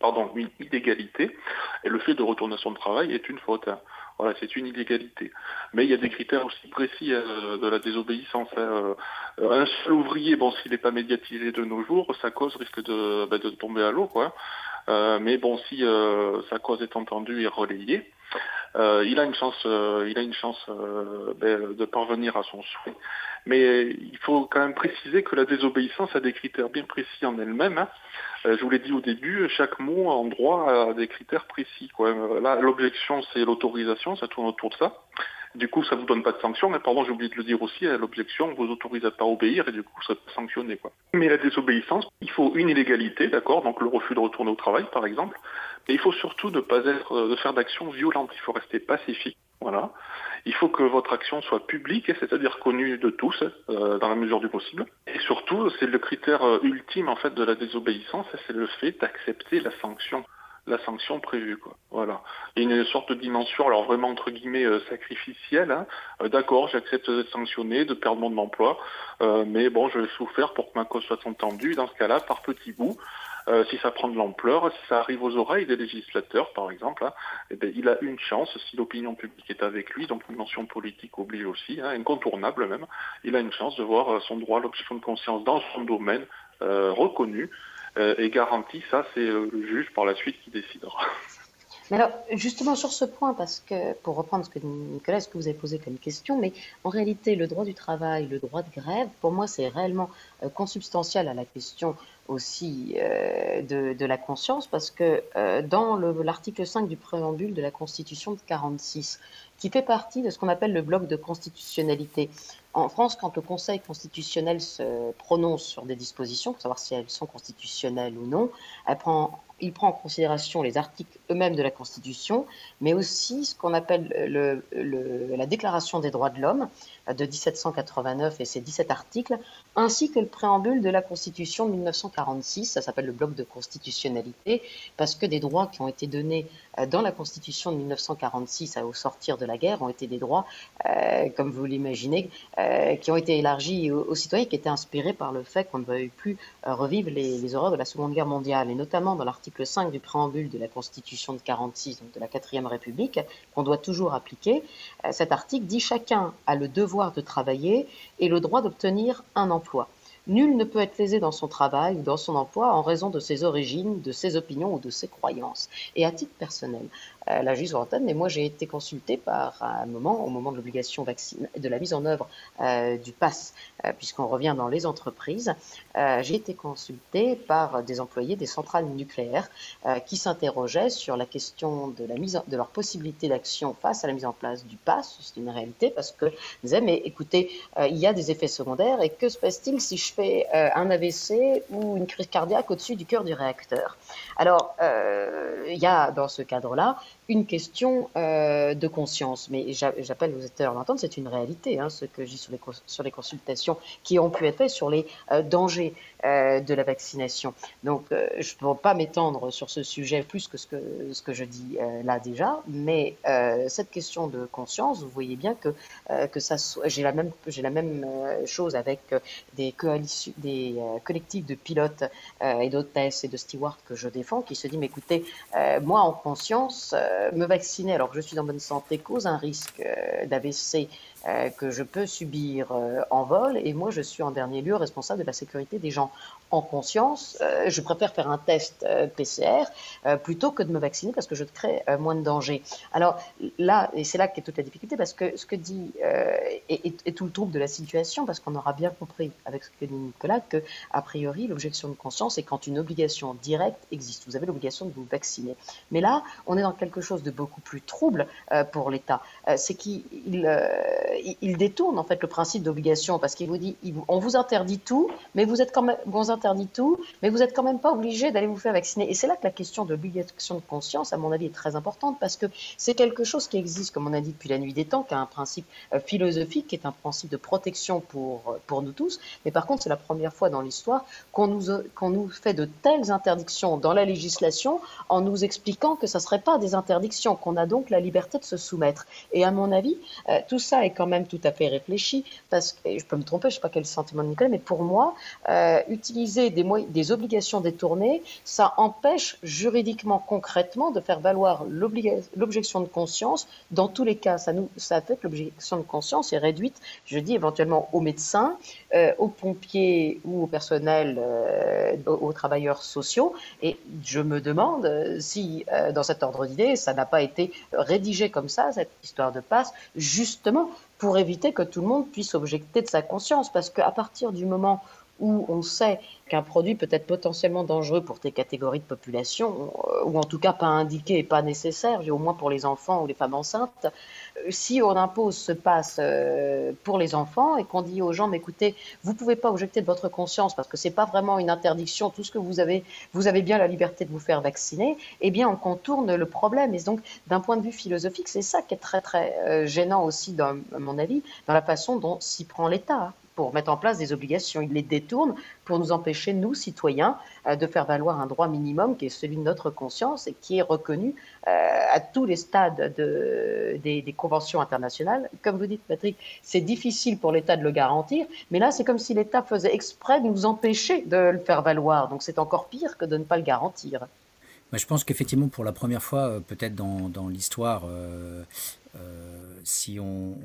pardon, une illégalité et le fait de retourner à son travail est une faute. Hein. Voilà, c'est une illégalité. Mais il y a des critères aussi précis euh, de la désobéissance. Hein. Euh, un seul ouvrier, bon, s'il n'est pas médiatisé de nos jours, sa cause risque de, ben, tomber à l'eau, quoi. Euh, mais bon, si sa cause est entendue et relayée, il a une chance, il a une chance ben, de parvenir à son souhait. Mais il faut quand même préciser que la désobéissance a des critères bien précis en elle-même. Hein. Euh, je vous l'ai dit au début, chaque mot en droit a des critères précis. Là, l'objection, c'est l'autorisation, ça tourne autour de ça. Du coup, ça ne vous donne pas de sanction, mais pardon, j'ai oublié de le dire aussi, l'objection vous autorise à pas obéir et du coup, ça peut sanctionner. Quoi. Mais la désobéissance, il faut une illégalité, d'accord, donc le refus de retourner au travail, par exemple, mais il faut surtout ne pas être, euh, de faire d'actions violentes, il faut rester pacifique, voilà. Il faut que votre action soit publique, c'est-à-dire connue de tous, euh, dans la mesure du possible. Et surtout, c'est le critère euh, ultime en fait de la désobéissance, c'est le fait d'accepter la sanction la sanction prévue. Quoi. Voilà. Il y a une sorte de dimension, alors vraiment entre guillemets euh, sacrificielle. Hein. D'accord, j'accepte d'être sanctionné, de perdre mon emploi, mais bon, je vais souffrir pour que ma cause soit entendue. Dans ce cas-là, par petits bouts, euh, si ça prend de l'ampleur, si ça arrive aux oreilles des législateurs, par exemple, hein, eh bien, il a une chance, si l'opinion publique est avec lui, donc une mention politique oblige aussi, hein, incontournable même, il a une chance de voir euh, son droit à l'objection de conscience dans son domaine euh, reconnu et garanti. Ça, c'est le juge par la suite qui décidera. Mais alors, justement sur ce point, parce que pour reprendre ce que Nicolas, ce que vous avez posé comme question, mais en réalité, le droit du travail, le droit de grève, pour moi, c'est réellement euh, consubstantiel à la question aussi euh, de, la conscience, parce que euh, dans l'article 5 du préambule de la Constitution de 46, qui fait partie de ce qu'on appelle le bloc de constitutionnalité. En France, quand le Conseil constitutionnel se prononce sur des dispositions, pour savoir si elles sont constitutionnelles ou non, il prend en considération les articles eux-mêmes de la Constitution, mais aussi ce qu'on appelle la Déclaration des droits de l'homme de 1789 et ses 17 articles, ainsi que le préambule de la Constitution de 1946, ça s'appelle le bloc de constitutionnalité, parce que des droits qui ont été donnés dans la Constitution de 1946 au sortir de la guerre ont été des droits, euh, comme vous l'imaginez, euh, qui ont été élargis aux, citoyens, qui étaient inspirés par le fait qu'on ne veuille plus revivre les, les, horreurs de la Seconde Guerre mondiale, et notamment dans l'article 5 du préambule de la Constitution de 46, donc de la quatrième République, qu'on doit toujours appliquer. cet article dit chacun a le devoir de travailler et le droit d'obtenir un emploi. Nul ne peut être lésé dans son travail ou dans son emploi en raison de ses origines, de ses opinions ou de ses croyances. Et à titre personnel, la juge mais moi j'ai été consulté par un moment, au moment de l'obligation de la mise en œuvre euh, du pass, euh, puisqu'on revient dans les entreprises, j'ai été consulté par des employés des centrales nucléaires qui s'interrogeaient sur la question de, la mise de leur possibilité d'action face à la mise en place du pass, c'est une réalité, parce que disaient, mais écoutez, il y a des effets secondaires, et que se passe-t-il si je fais un AVC ou une crise cardiaque au-dessus du cœur du réacteur? Alors, il y a dans ce cadre-là une question euh, de conscience. Mais j'appelle aux éditeurs d'entendre, c'est une réalité, hein, ce que je dis sur les, consultations qui ont pu être faites sur les euh, dangers euh, de la vaccination. Donc, je ne peux pas m'étendre sur ce sujet plus que ce que, ce que je dis là déjà, mais cette question de conscience, vous voyez bien que, que j'ai la même, la même chose avec des, des collectifs de pilotes et d'hôtesses et de stewards que je défends, qui se disent, mais écoutez, moi en conscience, euh, me vacciner. Alors que je suis en bonne santé cause un risque euh, d'AVC euh, que je peux subir en vol. Et moi je suis en dernier lieu responsable de la sécurité des gens en conscience, euh, je préfère faire un test euh, PCR euh, plutôt que de me vacciner parce que je crée moins de danger. Alors là, et c'est là qu'est toute la difficulté parce que ce que dit est, tout le trouble de la situation parce qu'on aura bien compris avec ce que dit Nicolas que a priori l'objection de conscience est quand une obligation directe existe. Vous avez l'obligation de vous vacciner. Mais là, on est dans quelque chose de beaucoup plus trouble pour l'État. c'est qu'il il, détourne en fait le principe d'obligation parce qu'il vous dit on vous interdit tout, mais vous êtes quand même interdit tout, mais vous n'êtes quand même pas obligé d'aller vous faire vacciner. Et c'est là que la question de l'obligation de conscience, à mon avis, est très importante parce que c'est quelque chose qui existe, comme on a dit depuis la nuit des temps, qui a un principe euh, philosophique, qui est un principe de protection pour, euh, pour nous tous. Mais par contre, c'est la première fois dans l'histoire qu'on nous, qu'on nous fait de telles interdictions dans la législation en nous expliquant que ça ne serait pas des interdictions, qu'on a donc la liberté de se soumettre. Et à mon avis, euh, tout ça est quand même tout à fait réfléchi, parce que je peux me tromper, je ne sais pas quel sentiment de Nicolas, mais pour moi, utiliser des, obligations détournées, ça empêche juridiquement, concrètement, de faire valoir l'objection de conscience. Dans tous les cas, ça, nous, ça fait que l'objection de conscience est réduite, je dis éventuellement aux médecins, euh, aux pompiers ou au personnel, euh, aux, travailleurs sociaux. Et je me demande euh, si, dans cet ordre d'idée, ça n'a pas été rédigé comme ça, cette histoire de passe, justement pour éviter que tout le monde puisse objecter de sa conscience. Parce qu'à partir du moment où on sait qu'un produit peut être potentiellement dangereux pour tes catégories de population, euh, ou en tout cas pas indiqué et pas nécessaire, au moins pour les enfants ou les femmes enceintes, euh, si on impose ce passe euh, pour les enfants et qu'on dit aux gens, mais écoutez, vous pouvez pas objecter de votre conscience parce que c'est pas vraiment une interdiction, tout ce que vous avez, vous avez bien la liberté de vous faire vacciner, eh bien on contourne le problème. Et donc, d'un point de vue philosophique, c'est ça qui est très très gênant aussi, dans, à mon avis, dans la façon dont s'y prend l'État pour mettre en place des obligations. Ils les détournent pour nous empêcher, nous, citoyens, euh, de faire valoir un droit minimum qui est celui de notre conscience et qui est reconnu euh, à tous les stades de, des, conventions internationales. Comme vous dites, Patrick, c'est difficile pour l'État de le garantir, mais là, c'est comme si l'État faisait exprès de nous empêcher de le faire valoir. Donc c'est encore pire que de ne pas le garantir. je pense qu'effectivement, pour la première fois, euh, peut-être dans, l'histoire, euh, si on,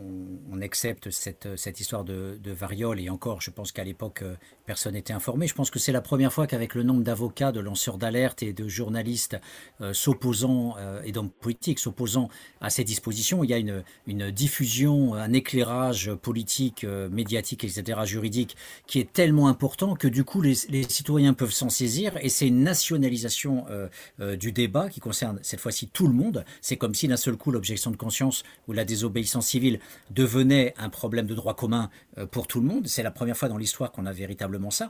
accepte cette, cette histoire de, variole, et encore, je pense qu'à l'époque, euh, personne n'était informé, je pense que c'est la première fois qu'avec le nombre d'avocats, de lanceurs d'alerte et de journalistes euh, s'opposant, et d'hommes politiques s'opposant à ces dispositions, il y a une, une diffusion, un éclairage politique, médiatique, etc., juridique, qui est tellement important que du coup, les, les citoyens peuvent s'en saisir, et c'est une nationalisation du débat qui concerne cette fois-ci tout le monde. C'est comme si d'un seul coup, l'objection de conscience ou la désobéissance civile devenait un problème de droit commun pour tout le monde. C'est la première fois dans l'histoire qu'on a véritablement ça.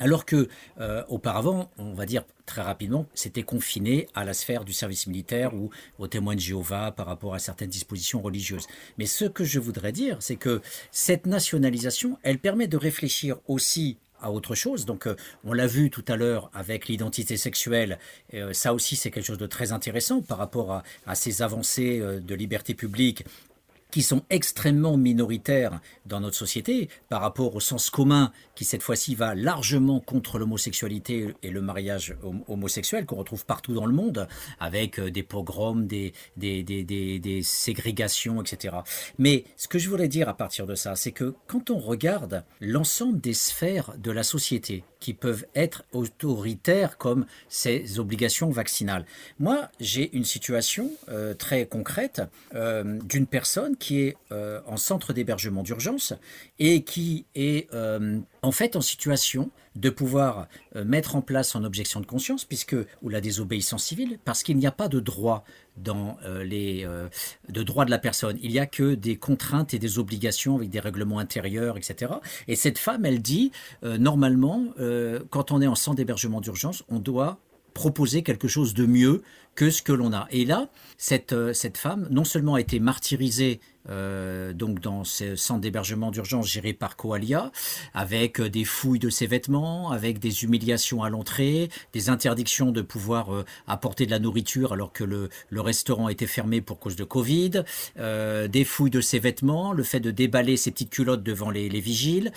Alors que euh, auparavant, on va dire très rapidement, c'était confiné à la sphère du service militaire ou aux témoins de Jéhovah par rapport à certaines dispositions religieuses. Mais ce que je voudrais dire, c'est que cette nationalisation, elle permet de réfléchir aussi autre chose. Donc, euh, on l'a vu tout à l'heure avec l'identité sexuelle. Euh, ça aussi, c'est quelque chose de très intéressant par rapport à, à ces avancées euh, de liberté publique qui sont extrêmement minoritaires dans notre société par rapport au sens commun qui cette fois-ci va largement contre l'homosexualité et le mariage homosexuel qu'on retrouve partout dans le monde avec euh, des pogroms, des, ségrégations, etc. Mais ce que je voulais dire à partir de ça, c'est que quand on regarde l'ensemble des sphères de la société qui peuvent être autoritaires comme ces obligations vaccinales, moi j'ai une situation euh, très concrète euh, d'une personne qui est euh, en centre d'hébergement d'urgence et qui est euh, en fait en situation de pouvoir euh, mettre en place son objection de conscience puisque ou la désobéissance civile parce qu'il n'y a pas de droit dans les de droit de la personne il y a que des contraintes et des obligations avec des règlements intérieurs etc et cette femme elle dit normalement quand on est en centre d'hébergement d'urgence on doit proposer quelque chose de mieux que ce que l'on a. Et là, cette, cette femme, non seulement a été martyrisée euh, donc dans ce centre d'hébergement d'urgence géré par Coalia, avec euh, des fouilles de ses vêtements, avec des humiliations à l'entrée, des interdictions de pouvoir euh, apporter de la nourriture alors que le, restaurant était fermé pour cause de Covid, des fouilles de ses vêtements, le fait de déballer ses petites culottes devant les, les vigiles,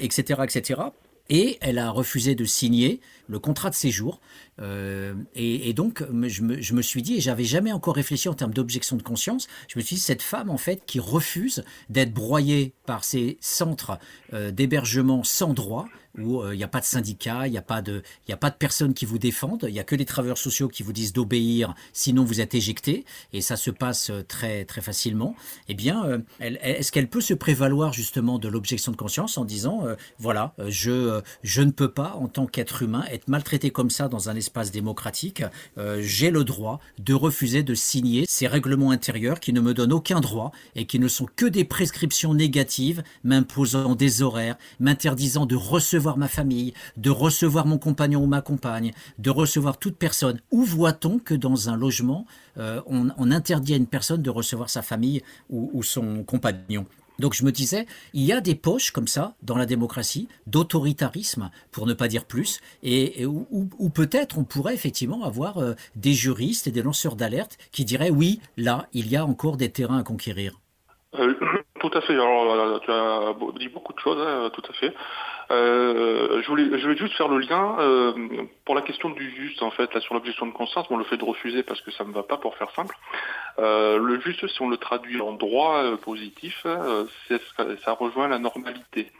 etc., etc. Et elle a refusé de signer le contrat de séjour. Euh, et, donc, je me, je me suis dit, et j'avais jamais encore réfléchi en termes d'objection de conscience, je me suis dit, cette femme, en fait, qui refuse d'être broyée par ces centres euh, d'hébergement sans droit, où il euh, n'y a pas de syndicat, il n'y a, pas de, y a pas de personnes qui vous défendent, il n'y a que des travailleurs sociaux qui vous disent d'obéir, sinon vous êtes éjecté, et ça se passe euh, très, très facilement, eh bien, euh, est-ce qu'elle peut se prévaloir justement de l'objection de conscience en disant, voilà, je, je ne peux pas, en tant qu'être humain, être maltraité comme ça dans un espace démocratique, j'ai le droit de refuser de signer ces règlements intérieurs qui ne me donnent aucun droit et qui ne sont que des prescriptions négatives, m'imposant des horaires, m'interdisant de recevoir recevoir ma famille, de recevoir mon compagnon ou ma compagne, de recevoir toute personne. Où voit-on que dans un logement, euh, on, interdit à une personne de recevoir sa famille ou, son compagnon? Donc je me disais, il y a des poches comme ça dans la démocratie, d'autoritarisme, pour ne pas dire plus, et, où peut-être on pourrait effectivement avoir euh, des juristes et des lanceurs d'alerte qui diraient oui, là, il y a encore des terrains à conquérir. Euh, tout à fait. Alors, tu as dit beaucoup de choses, hein, tout à fait. Euh, je, voulais, voulais juste faire le lien euh, pour la question du juste, en fait, là, sur l'objection de conscience. Le fait de refuser parce que ça ne me va pas, pour faire simple. Euh, le juste, si on le traduit en droit euh, positif, euh, ça rejoint la normalité.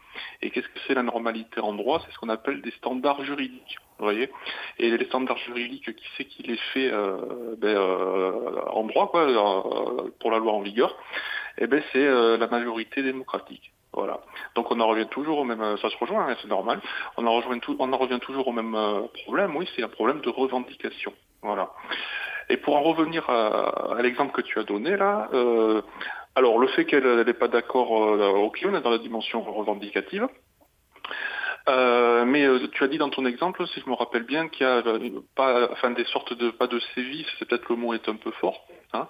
Et qu'est-ce que c'est la normalité en droit? C'est ce qu'on appelle des standards juridiques. Vous voyez? Et les standards juridiques, qui c'est qui les fait ben, en droit, quoi, pour la loi en vigueur? Eh ben, c'est la majorité démocratique. Voilà. Donc on en revient toujours au même, ça se rejoint, hein, c'est normal. On en tout, on en revient toujours au même euh, problème. Oui, c'est un problème de revendication. Voilà. Et pour en revenir à, à l'exemple que tu as donné là, euh, alors le fait qu'elle n'est pas d'accord, euh, ok, on est dans la dimension revendicative. Euh, mais euh, tu as dit dans ton exemple, si je me rappelle bien, qu'il y a pas, des sortes de pas de sévices, c'est peut-être le mot est un peu fort, hein,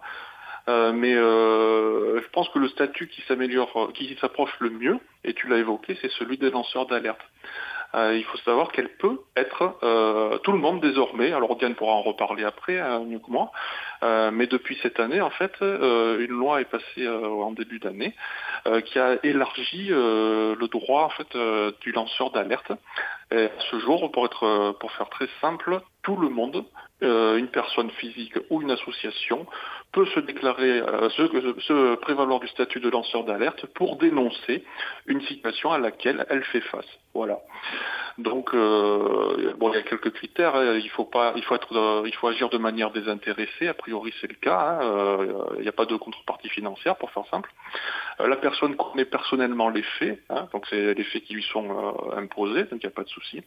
mais je pense que le statut qui s'améliore, qui s'approche le mieux, et tu l'as évoqué, c'est celui des lanceurs d'alerte. Euh, il faut savoir qu'elle peut être euh, tout le monde désormais. Alors Diane pourra en reparler après, mieux que moi. Euh, mais depuis cette année, en fait, une loi est passée en début d'année qui a élargi le droit en fait du lanceur d'alerte. Et ce jour, pour être, pour faire très simple, tout le monde, une personne physique ou une association, peut se déclarer, se, se, prévaloir du statut de lanceur d'alerte pour dénoncer une situation à laquelle elle fait face. Voilà. Donc euh, bon, il y a quelques critères. Hein. Il faut pas, il faut être, euh, il faut agir de manière désintéressée. A priori, c'est le cas. Hein. Euh, il n'y a pas de contrepartie financière, pour faire simple. la personne connaît personnellement les faits, hein. donc c'est les faits qui lui sont imposés, donc il n'y a pas de souci.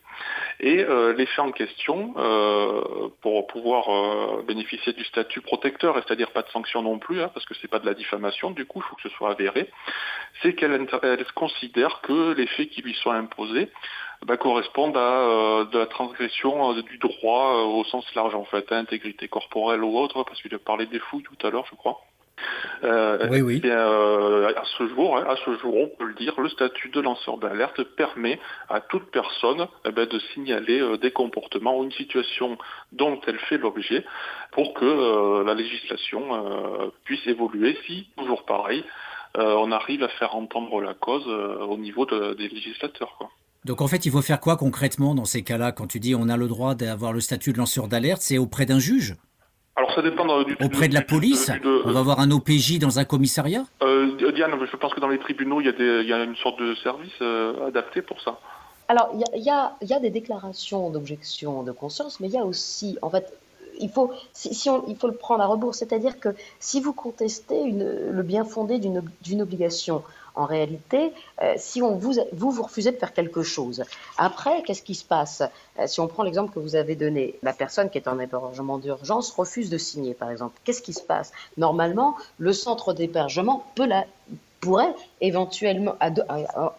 Et les faits en question, pour pouvoir bénéficier du statut protecteur, c'est-à-dire pas de sanction non plus, parce que c'est pas de la diffamation. Du coup, il faut que ce soit avéré. C'est qu'elle considère que les faits qui lui sont imposés bah, correspondent à euh, de la transgression euh, du droit euh, au sens large en fait, hein, intégrité corporelle ou autre, parce qu'il a parlé des fouilles tout à l'heure, je crois. Oui, oui. Bien, à ce jour, hein, à ce jour, on peut le dire, le statut de lanceur d'alerte permet à toute personne eh ben, de signaler des comportements ou une situation dont elle fait l'objet pour que la législation puisse évoluer si, toujours pareil, on arrive à faire entendre la cause au niveau des législateurs. Quoi. Donc en fait, il faut faire quoi concrètement dans ces cas-là? Quand tu dis on a le droit d'avoir le statut de lanceur d'alerte, c'est auprès d'un juge? Alors ça dépend du, auprès de la police. on va avoir un OPJ dans un commissariat? Euh, Diane, je pense que dans les tribunaux, il y a, des, il y a une sorte de service euh, adapté pour ça. Alors il y a, y a, des déclarations d'objection de conscience, mais il y a aussi, en fait, il faut, si, on, il faut le prendre à rebours, c'est-à-dire que si vous contestez une, le bien fondé d'une obligation, en réalité, euh, si on vous, vous, refusez de faire quelque chose, après, qu'est-ce qui se passe? Euh, Si on prend l'exemple que vous avez donné, la personne qui est en hébergement d'urgence refuse de signer, par exemple. Qu'est-ce qui se passe? Normalement, le centre d'hébergement pourrait éventuellement,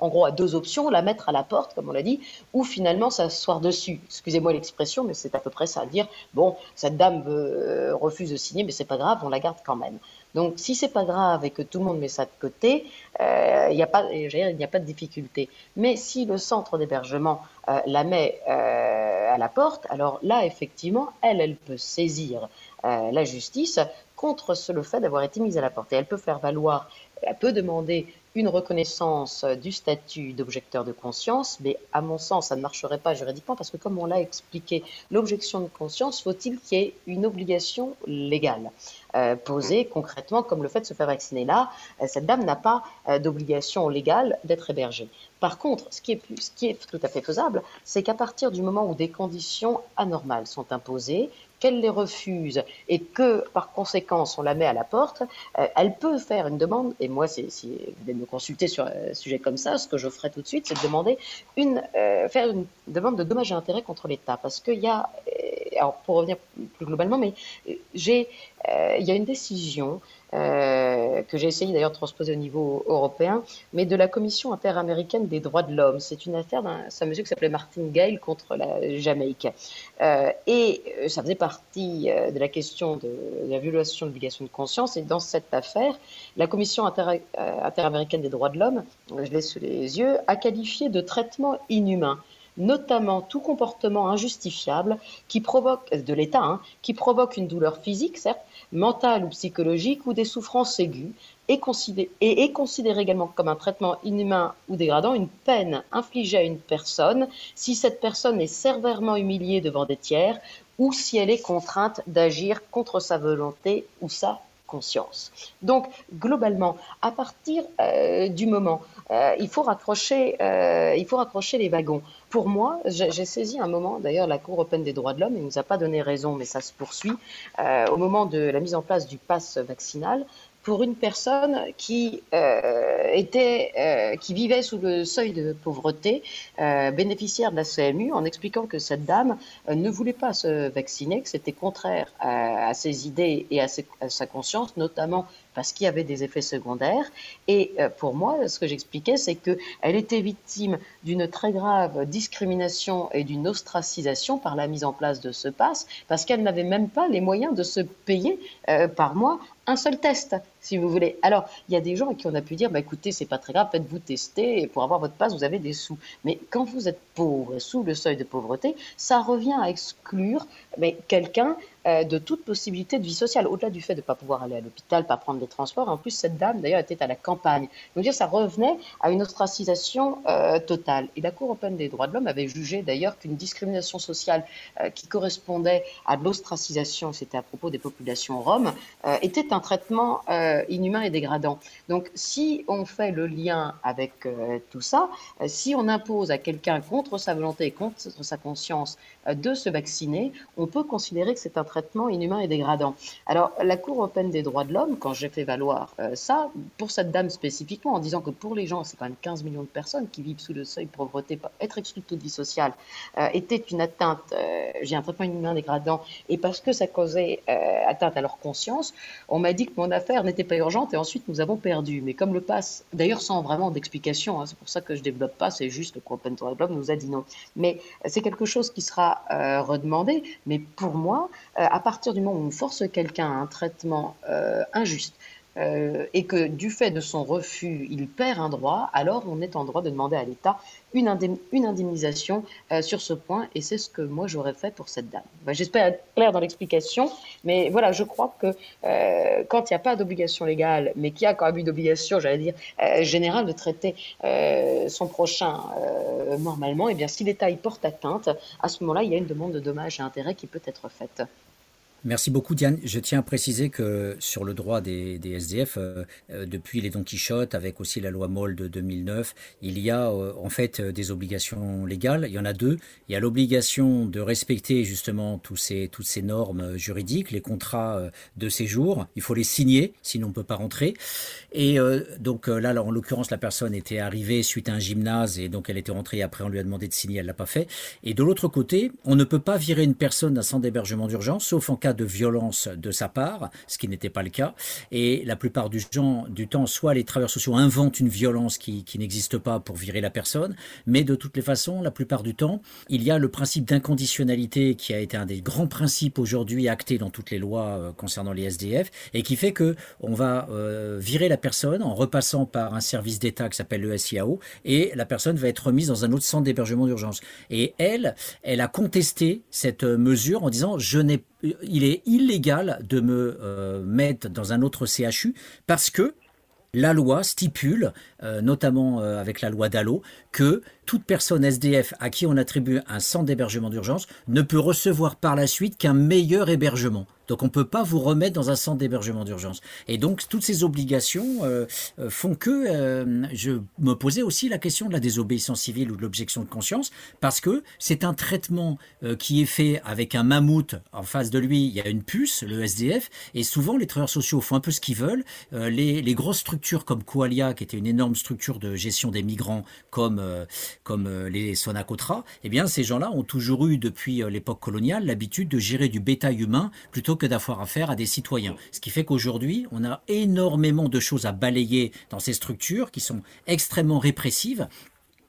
en gros, à deux options, la mettre à la porte, comme on l'a dit, ou finalement s'asseoir dessus. Excusez-moi l'expression, mais c'est à peu près ça. Dire, bon, cette dame euh, refuse de signer, mais c'est pas grave, on la garde quand même. Donc, si c'est pas grave et que tout le monde met ça de côté, euh, il n'y a pas, a pas de difficulté. Mais si le centre d'hébergement euh, la met à la porte, alors là, effectivement, elle, elle peut saisir la justice contre le fait d'avoir été mise à la porte. Et elle peut faire valoir elle peut demander une reconnaissance du statut d'objecteur de conscience, mais à mon sens, ça ne marcherait pas juridiquement parce que, comme on l'a expliqué, l'objection de conscience, faut-il qu'il y ait une obligation légale euh, posée concrètement, comme le fait de se faire vacciner là, euh, cette dame n'a pas euh, d'obligation légale d'être hébergée. Par contre, ce qui, est ce qui est tout à fait faisable, c'est qu'à partir du moment où des conditions anormales sont imposées, qu'elle les refuse et que par conséquent on la met à la porte, euh, elle peut faire une demande, et moi si, vous voulez me consulter sur un sujet comme ça, ce que je ferai tout de suite, c'est de demander une, euh, faire une demande de dommages et intérêts contre l'État. Parce qu'il y a, euh, alors pour revenir plus globalement, mais j'ai, il y a une décision euh, que j'ai essayé d'ailleurs de transposer au niveau européen, mais de la Commission interaméricaine des droits de l'homme. C'est une affaire d'un monsieur qui s'appelait Martin Gale contre la Jamaïque. Euh, et euh, ça faisait partie de la question de, la violation de l'obligation de conscience. Et dans cette affaire, la Commission interaméricaine des droits de l'homme, je l'ai sous les yeux, a qualifié de traitement inhumain notamment tout comportement injustifiable qui provoque de l'État, hein, qui provoque une douleur physique, certes, mentale ou psychologique, ou des souffrances aiguës, et, considéré, et est considéré également comme un traitement inhumain ou dégradant une peine infligée à une personne si cette personne est sévèrement humiliée devant des tiers ou si elle est contrainte d'agir contre sa volonté ou sa Donc, globalement, à partir euh, du moment, euh, il, faut raccrocher, euh, il faut raccrocher les wagons. Pour moi, j'ai saisi un moment, d'ailleurs, la Cour européenne des droits de l'homme, ne nous a pas donné raison, mais ça se poursuit, au moment de la mise en place du pass vaccinal, pour une personne qui euh, était, euh, qui vivait sous le seuil de pauvreté, euh, bénéficiaire de la CMU, en expliquant que cette dame ne voulait pas se vacciner, que c'était contraire à, ses idées et à, sa conscience, notamment parce qu'il y avait des effets secondaires. Et pour moi, ce que j'expliquais, c'est qu'elle était victime d'une très grave discrimination et d'une ostracisation par la mise en place de ce pass, parce qu'elle n'avait même pas les moyens de se payer par mois un seul test. Si vous voulez. Alors, il y a des gens à qui on a pu dire, bah, écoutez, c'est pas très grave, faites-vous tester, et pour avoir votre passe, vous avez des sous. Mais quand vous êtes pauvre, sous le seuil de pauvreté, ça revient à exclure mais quelqu'un euh, de toute possibilité de vie sociale, au-delà du fait de ne pas pouvoir aller à l'hôpital, pas prendre les transports. En plus, cette dame, d'ailleurs, était à la campagne. Donc, ça revenait à une ostracisation euh, totale. Et la Cour européenne des droits de l'homme avait jugé, d'ailleurs, qu'une discrimination sociale euh, qui correspondait à l'ostracisation, c'était à propos des populations roms, était un traitement inhumain et dégradant. Donc, si on fait le lien avec tout ça, si on impose à quelqu'un contre sa volonté et contre sa conscience de se vacciner, on peut considérer que c'est un traitement inhumain et dégradant. Alors, la Cour européenne des droits de l'homme, quand j'ai fait valoir euh, ça, pour cette dame spécifiquement, en disant que pour les gens, c'est quand même 15 millions de personnes qui vivent sous le seuil de pauvreté, être exclu de toute vie sociale, euh, était une atteinte, euh, j'ai un traitement inhumain dégradant, et parce que ça causait atteinte à leur conscience, on m'a dit que mon affaire n'était pas urgente, et ensuite nous avons perdu. Mais comme le passe, d'ailleurs sans vraiment d'explication, hein, c'est pour ça que je développe pas, c'est juste que de l'homme nous a dit non. Mais c'est quelque chose qui sera redemandé, mais pour moi, euh, à partir du moment où on force quelqu'un à un traitement euh, injuste, euh, et que du fait de son refus, il perd un droit, alors on est en droit de demander à l'État une, indemnisation sur ce point, et c'est ce que moi j'aurais fait pour cette dame. J'espère être clair dans l'explication, mais voilà, je crois que quand il n'y a pas d'obligation légale, mais qu'il y a quand même une obligation, j'allais dire, générale de traiter son prochain normalement, et eh bien si l'État y porte atteinte, à ce moment-là, il y a une demande de dommages et intérêts qui peut être faite. Merci beaucoup Diane. Je tiens à préciser que sur le droit des, SDF, euh, euh, depuis les Don Quichotte, avec aussi la loi Moll de 2009, il y a euh, en fait des obligations légales. Il y en a deux. Il y a l'obligation de respecter justement tous ces, toutes ces normes juridiques, les contrats de séjour. Il faut les signer, sinon on ne peut pas rentrer. Et donc là, en l'occurrence, la personne était arrivée suite à un gymnase et donc elle était rentrée. Après, on lui a demandé de signer, elle l'a pas fait. Et de l'autre côté, on ne peut pas virer une personne d'un centre d'hébergement d'urgence, sauf en cas de violence de sa part, ce qui n'était pas le cas. Et la plupart du, du temps, soit les travailleurs sociaux inventent une violence qui, n'existe pas pour virer la personne, mais de toutes les façons, la plupart du temps, il y a le principe d'inconditionnalité qui a été un des grands principes aujourd'hui actés dans toutes les lois euh, concernant les SDF et qui fait que on va euh, virer la personne en repassant par un service d'État qui s'appelle le SIAO et la personne va être remise dans un autre centre d'hébergement d'urgence. Et elle, elle a contesté cette mesure en disant je n'ai il est illégal de me euh, mettre dans un autre CHU parce que la loi stipule, euh, notamment euh, avec la loi Dallot, que toute personne SDF à qui on attribue un centre d'hébergement d'urgence ne peut recevoir par la suite qu'un meilleur hébergement. Donc on ne peut pas vous remettre dans un centre d'hébergement d'urgence. Et donc toutes ces obligations euh, euh, font que euh, je me posais aussi la question de la désobéissance civile ou de l'objection de conscience, parce que c'est un traitement qui est fait avec un mammouth en face de lui, il y a une puce, le SDF, et souvent les travailleurs sociaux font un peu ce qu'ils veulent. Les, grosses structures comme Koalia, qui était une énorme structure de gestion des migrants, comme, comme les Sonacotra, eh bien ces gens-là ont toujours eu depuis l'époque coloniale l'habitude de gérer du bétail humain plutôt que d'avoir affaire à des citoyens. Ce qui fait qu'aujourd'hui, on a énormément de choses à balayer dans ces structures qui sont extrêmement répressives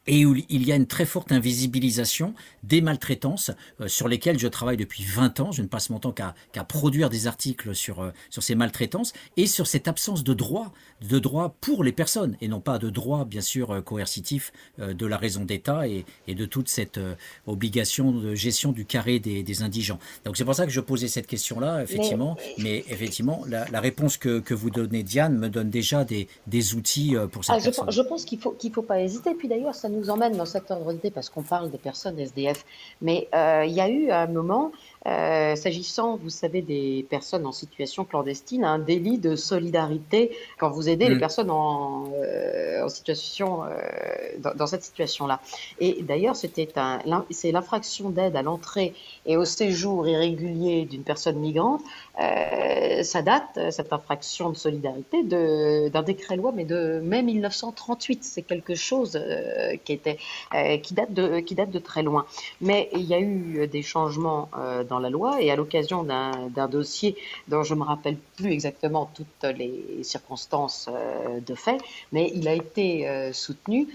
et où il y a une très forte invisibilisation des maltraitances euh, sur lesquelles je travaille depuis 20 ans. Je ne passe mon temps qu'à produire des articles sur, euh, sur ces maltraitances et sur cette absence de droit, de droit pour les personnes et non pas de droit, bien sûr, euh, coercitif de la raison d'État et, et, de toute cette obligation de gestion du carré des, des indigents. Donc c'est pour ça que je posais cette question-là, effectivement. Mais, effectivement, la, la, réponse que, que, vous donnez, Diane, me donne déjà des, des outils pour cette ah. Je, pense qu'il ne faut, qu'il faut pas hésiter. Puis d'ailleurs, ça nous emmène dans le secteur de l'idée parce qu'on parle des personnes SDF. Mais euh, il y a eu un moment, euh, s'agissant, vous savez, des personnes en situation clandestine, un délit de solidarité quand vous aidez les mm. personnes en, euh, en situation, dans, dans, cette situation-là. Et d'ailleurs, c'était un, c'est l'infraction d'aide à l'entrée et au séjour irrégulier d'une personne migrante. Ça date, cette infraction de solidarité, d'un décret loi, mais de mai 1938. C'est quelque chose qui était, qui date de, qui date de très loin. Mais il y a eu des changements dans la loi et à l'occasion d'un dossier dont je me rappelle plus exactement toutes les circonstances de fait, mais il a été soutenu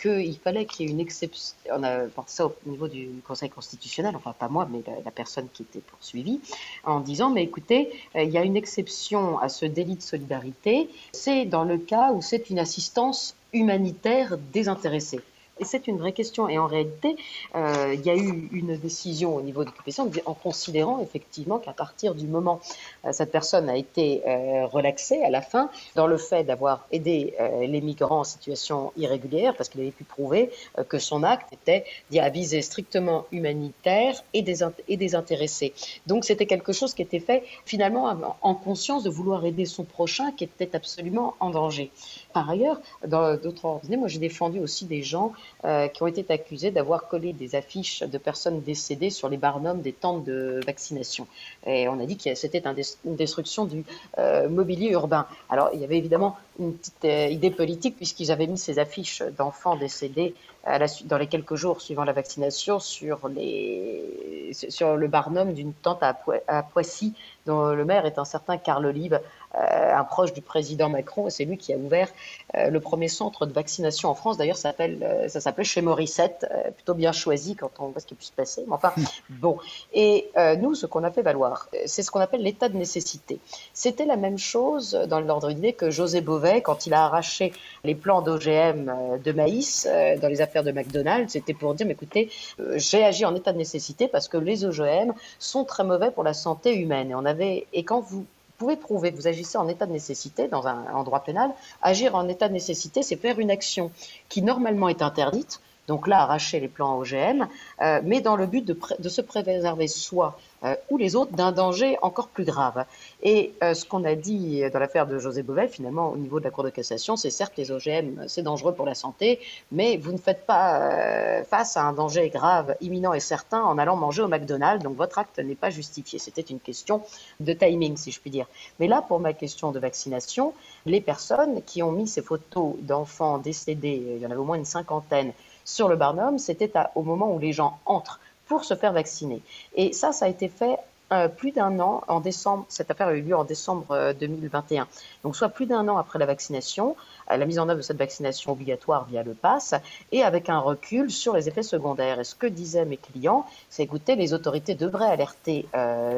qu'il fallait qu'il y ait une exception. On a porté ça au niveau du Conseil constitutionnel, enfin pas moi, mais la, personne qui était poursuivie, en disant mais écoutez, il y a une exception à ce délit de solidarité, c'est dans le cas où c'est une assistance humanitaire désintéressée. Et c'est une vraie question. Et en réalité, euh, il y a eu une décision au niveau de l'occupation en considérant effectivement qu'à partir du moment euh, cette personne a été euh, relaxée à la fin dans le fait d'avoir aidé les migrants en situation irrégulière, parce qu'il avait pu prouver que son acte était à viser strictement humanitaire et désintéressé. Donc c'était quelque chose qui était fait finalement en conscience de vouloir aider son prochain qui était absolument en danger. Par ailleurs, dans d'autres ordres, moi j'ai défendu aussi des gens euh, qui ont été accusés d'avoir collé des affiches de personnes décédées sur les barnums des tentes de vaccination. Et on a dit que c'était une destruction du euh, mobilier urbain. Alors il y avait évidemment une petite euh, idée politique puisqu'ils avaient mis ces affiches d'enfants décédés à la, dans les quelques jours suivant la vaccination sur, les, sur le barnum d'une tente à, à Poissy dont le maire est un certain Carl Olive, euh, un proche du président Macron, c'est lui qui a ouvert euh, le premier centre de vaccination en France. D'ailleurs, ça s'appelle, euh, s'appelait chez Morissette, plutôt bien choisi quand on voit ce qui peut se passer. Mais enfin, bon. Et nous, ce qu'on a fait valoir, c'est ce qu'on appelle l'état de nécessité. C'était la même chose dans l'ordre d'idée que José Bové, quand il a arraché les plans d'OGM de maïs dans les affaires de McDonald's, c'était pour dire, mais écoutez, j'ai agi en état de nécessité parce que les OGM sont très mauvais pour la santé humaine. Et on avait, et quand vous pouvez prouver que vous agissez en état de nécessité dans un droit pénal, agir en état de nécessité, c'est faire une action qui normalement est interdite, donc là, arracher les plants OGM, euh, mais dans le but de, de se préserver soi euh, ou les autres d'un danger encore plus grave. Et euh, ce qu'on a dit dans l'affaire de José Bové, finalement, au niveau de la Cour de cassation, c'est certes les OGM, c'est dangereux pour la santé, mais vous ne faites pas face à un danger grave, imminent et certain en allant manger au McDonald's, donc votre acte n'est pas justifié. C'était une question de timing, si je puis dire. Mais là, pour ma question de vaccination, les personnes qui ont mis ces photos d'enfants décédés, il y en avait au moins une cinquantaine, sur le Barnum, c'était au moment où les gens entrent pour se faire vacciner. Et ça, ça a été fait euh, plus d'un an en décembre. Cette affaire a eu lieu en décembre 2021. Euh, Donc, soit plus d'un an après la vaccination, euh, la mise en œuvre de cette vaccination obligatoire via le pass, et avec un recul sur les effets secondaires. Et ce que disaient mes clients, c'est écoutez, les autorités devraient alerter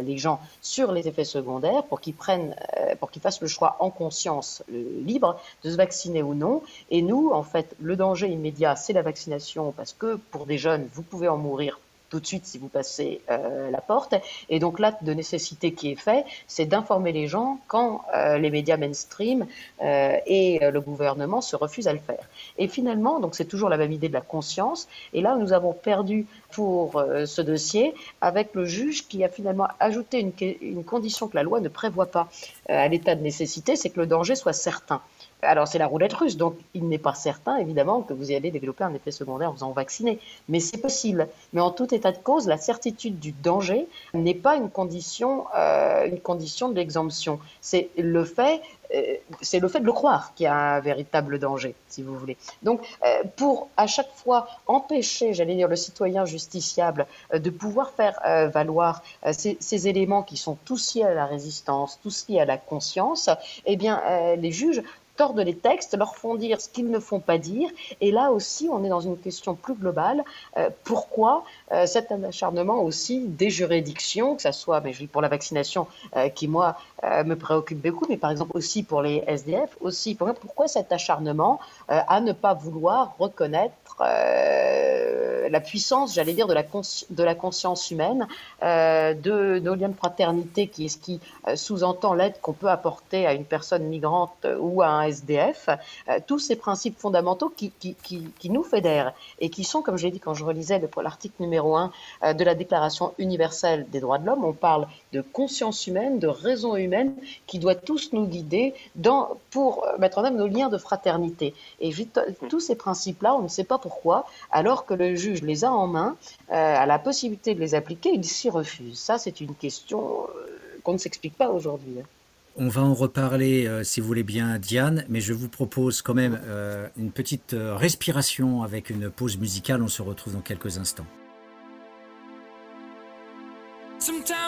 les gens sur les effets secondaires pour qu'ils prennent, pour qu'ils fassent le choix en conscience libre de se vacciner ou non. Et nous, en fait, le danger immédiat, c'est la vaccination, parce que pour des jeunes, vous pouvez en mourir tout de suite si vous passez euh, la porte. Et donc l'acte de nécessité qui est fait, c'est d'informer les gens quand euh, les médias mainstream euh, et le gouvernement se refusent à le faire. Et finalement, donc c'est toujours la même idée de la conscience. Et là, nous avons perdu pour ce dossier avec le juge qui a finalement ajouté une, une condition que la loi ne prévoit pas à l'état de nécessité, c'est que le danger soit certain. Alors c'est la roulette russe, donc il n'est pas certain évidemment que vous allez développer un effet secondaire en en vacciner, mais c'est possible. Mais en tout état de cause, la certitude du danger n'est pas une condition, euh, une condition de l'exemption. C'est le fait euh, c'est le fait de le croire qu'il y a un véritable danger, si vous voulez. Donc, euh, pour à chaque fois empêcher, j'allais dire, le citoyen justiciable de pouvoir faire valoir ces, ces, éléments qui sont tous liés à la résistance, tous liés à la conscience, eh bien, les juges tordent les textes, leur font dire ce qu'ils ne font pas dire. Et là aussi, on est dans une question plus globale. Euh, pourquoi euh, cet acharnement aussi des juridictions, que ce soit, mais je dis pour la vaccination, euh, qui moi me préoccupe beaucoup, mais par exemple aussi pour les SDF, aussi pourquoi cet acharnement à ne pas vouloir reconnaître la puissance, j'allais dire, de la, de la conscience humaine, de nos liens de fraternité, qui est ce qui sous-entend l'aide qu'on peut apporter à une personne migrante ou à un SDF, euh, tous ces principes fondamentaux qui, qui, nous fédèrent et qui sont, comme je l'ai dit quand je relisais l'article numéro 1 euh, de la Déclaration universelle des droits de l'homme, on parle de conscience humaine, de raison humaine qui doit tous nous guider dans, pour mettre en œuvre nos liens de fraternité. Et tous ces principes-là, on ne sait pas pourquoi, alors que le juge les a en main, euh, a la possibilité de les appliquer, il s'y refuse. Ça, c'est une question qu'on ne s'explique pas aujourd'hui. Hein. On va en reparler, euh, si vous voulez bien, Diane, mais je vous propose quand même euh, une petite euh, respiration avec une pause musicale. On se retrouve dans quelques instants. Sometimes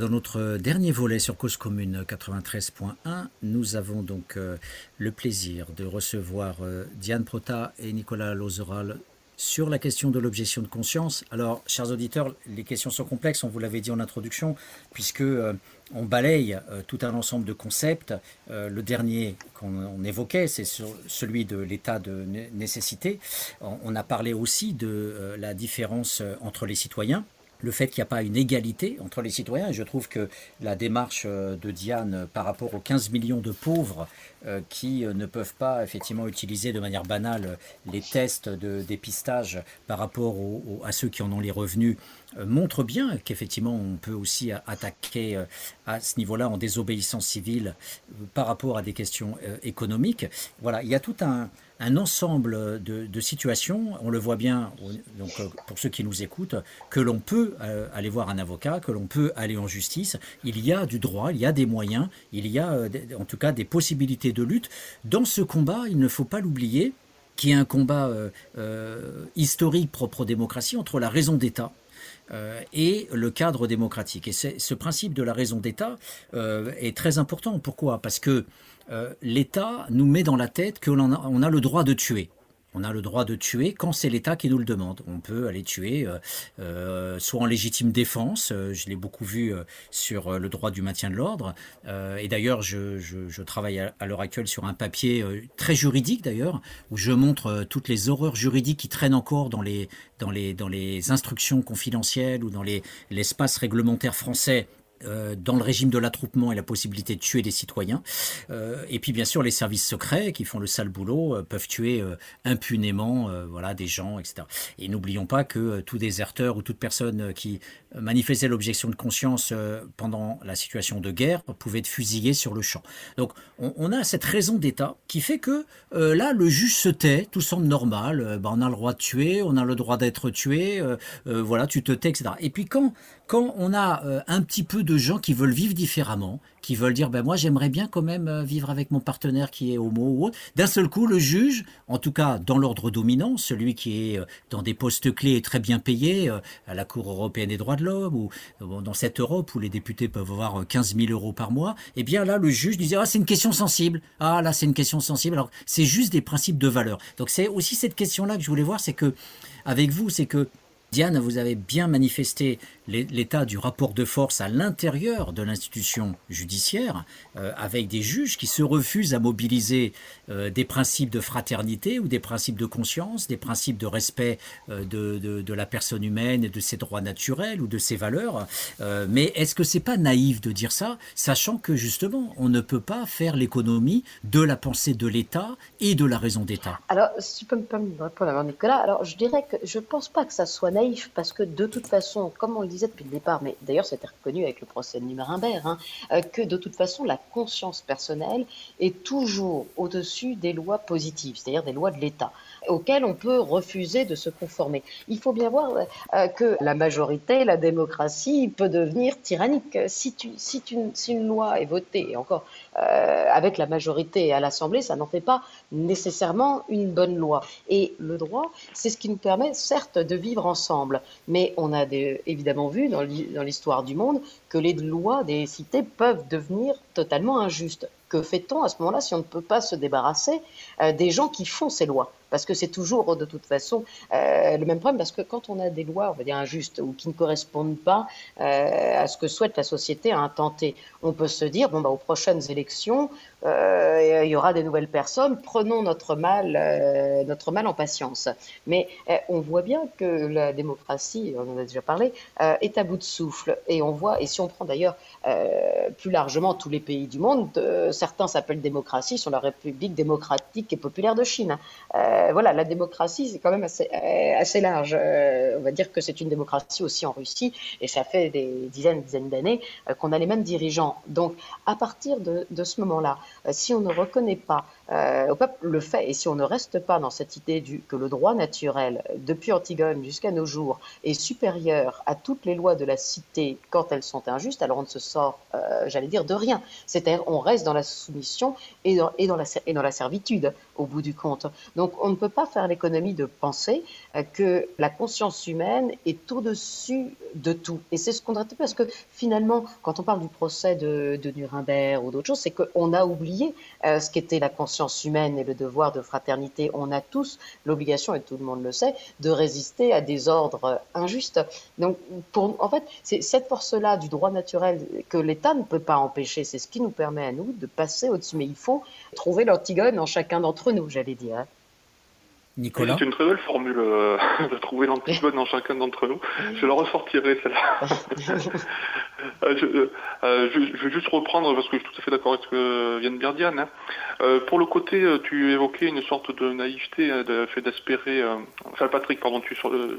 Dans notre dernier volet sur Cause Commune 93.1, nous avons donc euh, le plaisir de recevoir euh, Diane Prota et Nicolas Lozeral sur la question de l'objection de conscience. Alors, chers auditeurs, les questions sont complexes, on vous l'avait dit en introduction, puisque euh, on balaye tout un ensemble de concepts. le dernier qu'on évoquait, c'est celui de l'état de nécessité. on, a parlé aussi de la différence entre les citoyens le fait qu'il n'y a pas une égalité entre les citoyens. Et je trouve que la démarche euh, de Diane euh, par rapport aux 15 millions de pauvres euh, qui ne peuvent pas effectivement utiliser de manière banale les tests de dépistage par rapport à ceux qui en ont les revenus montre bien qu'effectivement on peut aussi attaquer à ce niveau-là en désobéissance civile par rapport à des questions économiques. Voilà, il y a tout un, un ensemble de, situations, on le voit bien donc, euh, pour ceux qui nous écoutent, que l'on peut euh, aller voir un avocat, que l'on peut aller en justice. Il y a du droit, il y a des moyens, il y a euh, en tout cas des possibilités de lutte. Dans ce combat, il ne faut pas l'oublier, qui est un combat historique propre aux démocraties entre la raison d'État, et le cadre démocratique. Et ce principe de la raison d'État est très important. Pourquoi? Parce que euh, l'État nous met dans la tête qu'on a, a le droit de tuer. On a le droit de tuer quand c'est l'État qui nous le demande. On peut aller tuer euh, euh, soit en légitime défense, je l'ai beaucoup vu sur le droit du maintien de l'ordre, et d'ailleurs je, travaille à, l'heure actuelle sur un papier très juridique d'ailleurs, où je montre toutes les horreurs juridiques qui traînent encore dans les instructions confidentielles ou dans l'espace réglementaire français euh, dans le régime de l'attroupement et la possibilité de tuer des citoyens. Euh, et puis bien sûr les services secrets qui font le sale boulot euh, peuvent tuer impunément voilà, des gens, etc. Et n'oublions pas que tout déserteur ou toute personne qui manifestait l'objection de conscience pendant la situation de guerre pouvait être fusillé sur le champ. Donc on, a cette raison d'État qui fait que là le juge se tait, tout semble normal, bah, on a le droit de tuer, on a le droit d'être tué, voilà tu te tais, etc. Et puis quand, quand on a un petit peu de gens qui veulent vivre différemment, qui veulent dire ben moi j'aimerais bien quand même euh, vivre avec mon partenaire qui est homo ou autre. D'un seul coup, le juge, en tout cas dans l'ordre dominant, celui qui est euh, dans des postes clés et très bien payé euh, à la Cour européenne des droits de l'homme ou dans cette Europe où les députés peuvent avoir 15 000 euros par mois, eh bien là le juge disait ah c'est une question sensible, ah là c'est une question sensible. Alors c'est juste des principes de valeur. Donc c'est aussi cette question là que je voulais voir, c'est que avec vous, c'est que Diane, vous avez bien manifesté l'état du rapport de force à l'intérieur de l'institution judiciaire, euh, avec des juges qui se refusent à mobiliser euh, des principes de fraternité ou des principes de conscience, des principes de respect euh, de, la personne humaine et de ses droits naturels ou de ses valeurs. mais est-ce que c'est pas naïf de dire ça, sachant que justement, on ne peut pas faire l'économie de la pensée de l'État et de la raison d'État? Alors, si tu peux me répondre avant Nicolas, alors je dirais que je pense pas que ça soit naïf parce que de toute façon, comme on le disait depuis le départ, mais d'ailleurs c'était reconnu avec le procès de Nuremberg, hein, euh, que de toute façon la conscience personnelle est toujours au-dessus des lois positives, c'est-à-dire des lois de l'État auxquelles on peut refuser de se conformer. Il faut bien voir euh, que la majorité, la démocratie peut devenir tyrannique. Si, une loi est votée, encore euh, avec la majorité à l'Assemblée, ça n'en fait pas nécessairement une bonne loi. Et le droit, c'est ce qui nous permet certes de vivre ensemble, mais on a évidemment vu dans l'histoire du monde que les lois des cités peuvent devenir totalement injustes. Que fait-on à ce moment-là si on ne peut pas se débarrasser euh, des gens qui font ces lois? Parce que c'est toujours de toute façon euh, le même problème, parce que quand on a des lois, on va dire injustes, ou qui ne correspondent pas euh, à ce que souhaite la société à intenter, on peut se dire, bon, bah, aux prochaines élections, euh, il y aura des nouvelles personnes, prenons notre mal, notre mal en patience. Mais on voit bien que la démocratie, on en a déjà parlé, est à bout de souffle. Et on voit, et si on prend d'ailleurs plus largement tous les pays du monde, certains s'appellent démocratie, sont la République démocratique et populaire de Chine. Euh, voilà, la démocratie, c'est quand même assez, euh, assez large. Euh, on va dire que c'est une démocratie aussi en Russie, et ça fait des dizaines, dizaines d'années qu'on a les mêmes dirigeants. Donc, à partir de, de ce moment-là, si on ne reconnaît pas peuple le fait, et si on ne reste pas dans cette idée que le droit naturel, depuis Antigone jusqu'à nos jours, est supérieur à toutes les lois de la cité quand elles sont injustes, alors on ne se sort, j'allais dire, de rien. C'est-à-dire, on reste dans la soumission et dans, la, servitude, au bout du compte. Donc, on ne peut pas faire l'économie de penser euh, que la conscience humaine est au-dessus de tout. Et c'est ce qu'on traite parce que finalement, quand on parle du procès de, Nuremberg ou d'autres choses, c'est qu'on a oublié euh, ce qu'était la conscience humaine et le devoir de fraternité. On a tous l'obligation, et tout le monde le sait, de résister à des ordres injustes. Donc, en fait, c'est cette force-là du droit naturel que l'État ne peut pas empêcher. C'est ce qui nous permet à nous de passer au-dessus. Mais il faut trouver l'antigone en chacun d'entre nous, j'allais dire. C'est une très belle formule euh, de trouver l'antigone dans chacun d'entre nous. Je la ressortirai celle-là. Euh, euh, je, je, vais juste reprendre parce que je suis tout à fait d'accord avec ce que vient de dire Diane. Hein. pour le côté, tu évoquais une sorte de naïveté, de fait d'espérer. enfin, Patrick, pardon, tu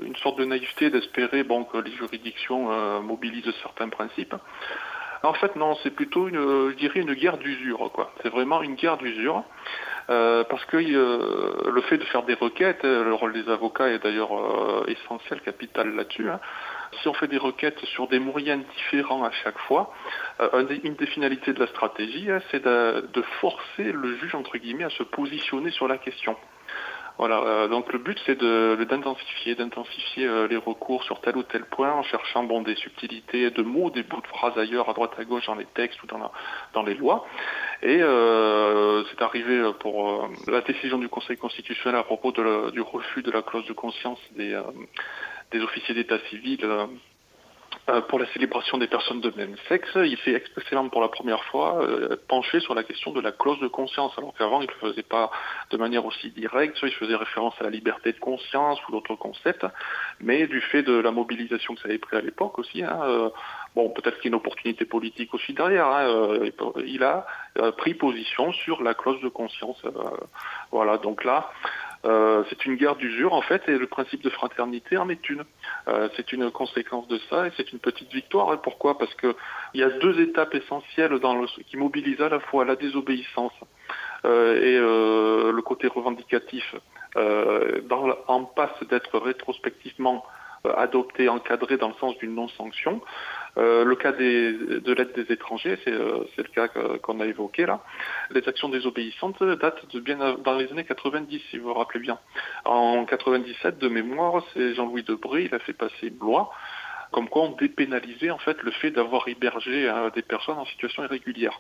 une sorte de naïveté d'espérer bon que les juridictions mobilisent certains principes. En fait, non, c'est plutôt une, je dirais, une guerre d'usure, quoi. C'est vraiment une guerre d'usure. Euh, parce que euh, le fait de faire des requêtes, euh, le rôle des avocats est d'ailleurs essentiel, capital là-dessus. Hein. Si on fait des requêtes sur des moyens différents à chaque fois, une des finalités de la stratégie, hein, c'est de, forcer le juge entre guillemets à se positionner sur la question. Voilà, donc le but c'est d'intensifier, d'intensifier les recours sur tel ou tel point en cherchant bon, des subtilités de mots, des bouts de phrases ailleurs, à droite à gauche dans les textes ou dans, dans les lois. Et euh, c'est arrivé pour euh, la décision du Conseil constitutionnel à propos de la- du refus de la clause de conscience des, euh, des officiers d'état civil euh, euh, pour la célébration des personnes de même sexe. Il fait expressément pour la première fois euh, pencher sur la question de la clause de conscience, alors qu'avant il ne le faisait pas de manière aussi directe, il faisait référence à la liberté de conscience ou d'autres concepts, mais du fait de la mobilisation que ça avait pris à l'époque aussi, hein, euh, bon peut-être qu'il y a une opportunité politique aussi derrière, hein, euh, il a euh, pris position sur la clause de conscience. euh, voilà, donc là, euh, c'est une guerre d'usure en fait, et le principe de fraternité en est une. Euh, c'est une conséquence de ça, et c'est une petite victoire. Pourquoi? Parce que il y a deux étapes essentielles dans le, qui mobilisent à la fois la désobéissance euh, et euh, le côté revendicatif, dans, en passe d'être rétrospectivement adopté, encadré dans le sens d'une non-sanction. Euh, le cas des, de l'aide des étrangers, c'est euh, le cas qu'on a évoqué là. Les actions désobéissantes datent de bien dans les années 90, si vous vous rappelez bien. En 97, de mémoire, c'est Jean-Louis Debré, il a fait passer loi comme quoi on dépénalisait en fait le fait d'avoir hébergé euh, des personnes en situation irrégulière.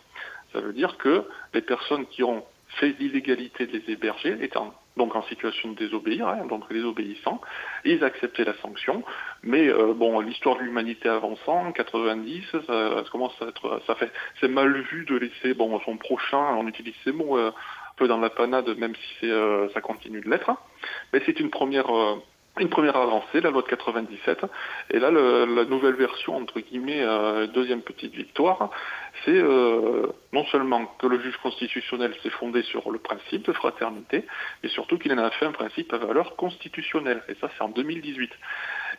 Ça veut dire que les personnes qui ont fait l'illégalité de les héberger, étant donc en situation de désobéir, hein, donc désobéissants, ils acceptaient la sanction. Mais euh, bon, l'histoire de l'humanité avançant, en 90, ça, commence à être, ça fait, c'est mal vu de laisser bon son prochain, on utilise ces mots euh, un peu dans la panade, même si c'est, euh, ça continue de l'être. Mais c'est une première. Une première avancée, la loi de 97, et là le- la nouvelle version entre guillemets, euh, deuxième petite victoire, c'est euh, non seulement que le juge constitutionnel s'est fondé sur le principe de fraternité, mais surtout qu'il en a fait un principe à valeur constitutionnelle, et ça c'est en 2018.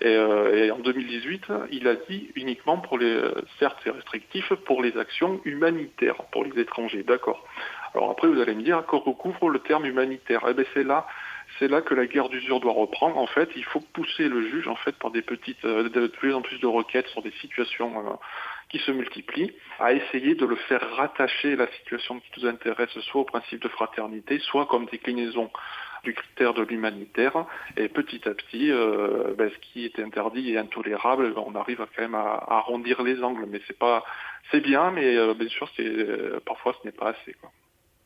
Et, euh, et en 2018, il a dit uniquement pour les, euh, certes c'est restrictif, pour les actions humanitaires, pour les étrangers, d'accord. Alors après vous allez me dire, que recouvre le terme humanitaire? Eh bien c'est là c'est là que la guerre d'usure doit reprendre. En fait, il faut pousser le juge en fait par des petites, euh, de plus en plus de requêtes sur des situations euh, qui se multiplient, à essayer de le faire rattacher la situation qui nous intéresse soit au principe de fraternité, soit comme déclinaison du critère de l'humanitaire. Et petit à petit, euh, ben, ce qui est interdit et intolérable, on arrive quand même à, arrondir les angles. Mais c'est pas, c'est bien, mais bien sûr, parfois ce n'est pas assez.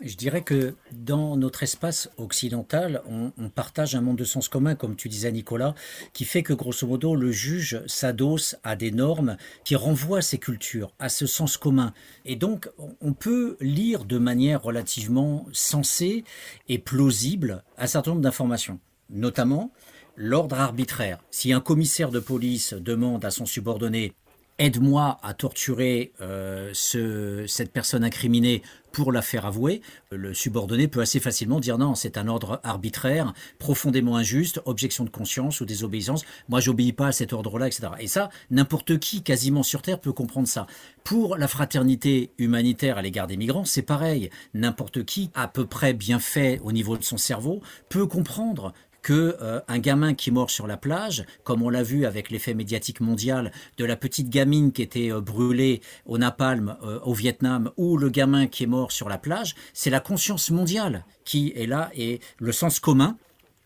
Je dirais que dans notre espace occidental, on, partage un monde de sens commun, comme tu disais Nicolas, qui fait que grosso modo le juge s'adosse à des normes qui renvoient à ces cultures, à ce sens commun. Et donc on- on peut lire de manière relativement sensée et plausible un certain nombre d'informations, notamment l'ordre arbitraire. Si un commissaire de police demande à son subordonné aide-moi à torturer euh, ce, cette personne incriminée pour la faire avouer, le subordonné peut assez facilement dire non, c'est un ordre arbitraire, profondément injuste, objection de conscience ou désobéissance, moi j'obéis pas à cet ordre-là, etc. Et ça, n'importe qui quasiment sur Terre peut comprendre ça. Pour la fraternité humanitaire à l'égard des migrants, c'est pareil. N'importe qui, à peu près bien fait au niveau de son cerveau, peut comprendre que euh, un gamin qui mord sur la plage, comme on l'a vu avec l'effet médiatique mondial de la petite gamine qui était euh, brûlée au napalm euh, au Vietnam, ou le gamin qui est mort sur la plage, c'est la conscience mondiale qui est là et le sens commun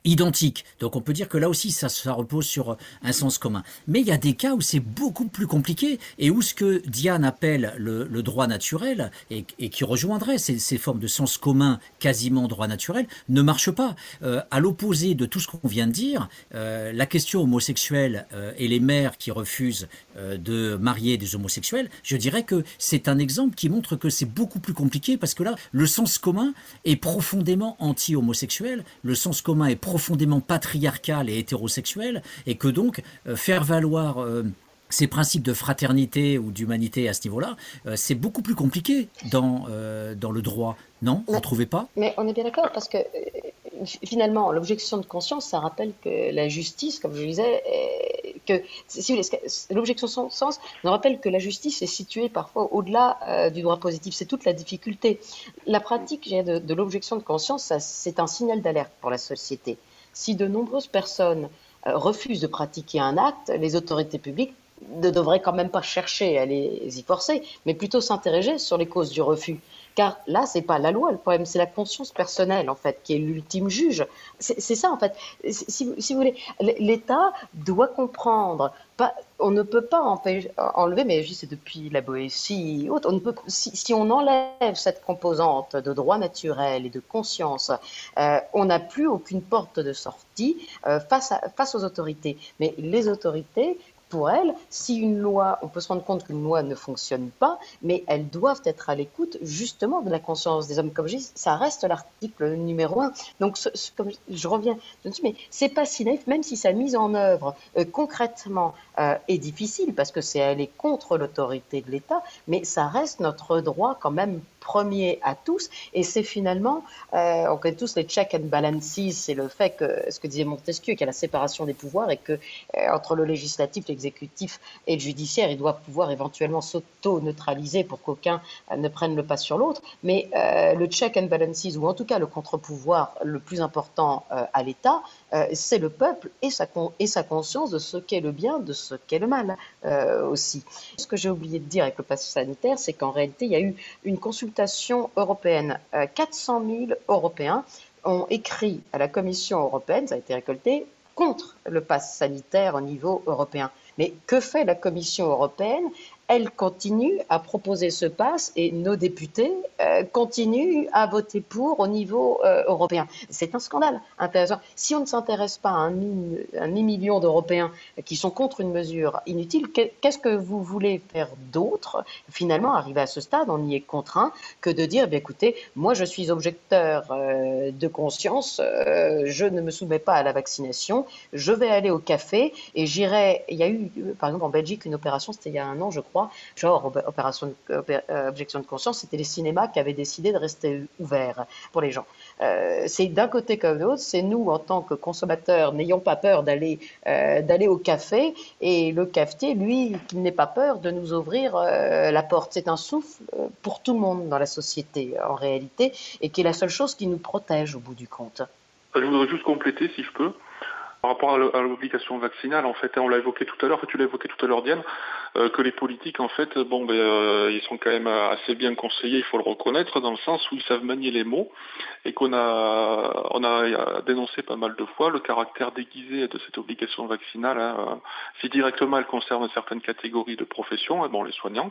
identique. Donc on peut dire que là aussi ça, repose sur un sens commun. Mais il y a des cas où c'est beaucoup plus compliqué et où ce que Diane appelle le, droit naturel et, qui rejoindrait ces, formes de sens commun quasiment droit naturel ne marche pas. Euh, à l'opposé de tout ce qu'on vient de dire, euh, la question homosexuelle euh, et les mères qui refusent euh, de marier des homosexuels, je dirais que c'est un exemple qui montre que c'est beaucoup plus compliqué parce que là, le sens commun est profondément anti-homosexuel, le sens commun est patriarcal et hétérosexuel, et que donc euh, faire valoir euh, ces principes de fraternité ou d'humanité à ce niveau-là, euh, c'est beaucoup plus compliqué dans, euh, dans le droit. Non? Vous ne trouvez pas? Mais on est bien d'accord, parce que finalement, l'objection de conscience, ça rappelle que la justice, comme je disais, que l'objection de sens nous rappelle que la justice est située parfois au-delà euh, du droit positif. C'est toute la difficulté. La pratique de, de l'objection de conscience, c'est un signal d'alerte pour la société. Si de nombreuses personnes euh, refusent de pratiquer un acte, les autorités publiques ne devraient quand même pas chercher à les y forcer, mais plutôt s'interroger sur les causes du refus. Car là, c'est pas la loi le problème, c'est la conscience personnelle, en fait, qui est l'ultime juge. C'est ça, en fait. Si, vous voulez, l'État doit comprendre on ne peut pas enlever, mais c'est depuis la Boétie, on ne peut, si, on enlève cette composante de droit naturel et de conscience, euh, on n'a plus aucune porte de sortie euh, face aux autorités. Mais les autorités pour elles, si une loi, on peut se rendre compte qu'une loi ne fonctionne pas, mais elles doivent être à l'écoute justement de la conscience des hommes. Comme je dis, ça reste l'article numéro un. Donc, je, reviens, je me dis, mais c'est pas si naïf, même si sa mise en œuvre euh, concrètement euh, est difficile, parce que c'est aller contre l'autorité de l'État, mais ça reste notre droit quand même premier à tous. Et c'est finalement, euh, on connaît tous les check and balances, c'est le fait que, ce que disait Montesquieu, qu'il y a la séparation des pouvoirs et que euh, entre le législatif, l'exécutif et le judiciaire, il doit pouvoir éventuellement s'auto-neutraliser pour qu'aucun euh, ne prenne le pas sur l'autre. Mais le check and balances, ou en tout cas le contre-pouvoir le plus important à l'État, c'est le peuple et sa, et sa conscience de ce qu'est le bien, de ce qu'est le mal aussi. Ce que j'ai oublié de dire avec le pass sanitaire, c'est qu'en réalité, il y a eu une consultation européenne. 400 euh, 000 Européens ont écrit à la Commission européenne, ça a été récolté, contre le pass sanitaire au niveau européen. Mais que fait la Commission européenne? Elle continue à proposer ce pass et nos députés euh, continuent à voter pour au niveau euh, européen. C'est un scandale intéressant. Si on ne s'intéresse pas à un, demi-million d'Européens qui sont contre une mesure inutile, qu'est-ce que vous voulez faire d'autre Finalement, arrivé à ce stade, on n'y est contraint que de dire, eh écoutez, moi je suis objecteur euh, de conscience, je ne me soumets pas à la vaccination, je vais aller au café et j'irai. Il y a eu, par exemple, en Belgique, une opération, c'était il y a un an, je crois, genre opération euh, objection de conscience, c'était les cinémas qui avaient décidé de rester ouverts pour les gens. Euh, c'est d'un côté comme de l'autre, c'est nous en tant que consommateurs n'ayons pas peur d'aller euh, au café et le cafetier, lui, qui n'ait pas peur de nous ouvrir la porte. C'est un souffle pour tout le monde dans la société en réalité et qui est la seule chose qui nous protège au bout du compte. Je voudrais juste compléter, si je peux. Par rapport à l'obligation vaccinale, en fait, hein, on l'a évoqué tout à l'heure, tu l'as évoqué tout à l'heure, Diane, euh, que les politiques, en fait, bon, ben, euh, ils sont quand même assez bien conseillés, il faut le reconnaître, dans le sens où ils savent manier les mots, et qu'on a, on a dénoncé pas mal de fois le caractère déguisé de cette obligation vaccinale. Hein, si directement elle concerne certaines catégories de professions, hein, bon, les soignants,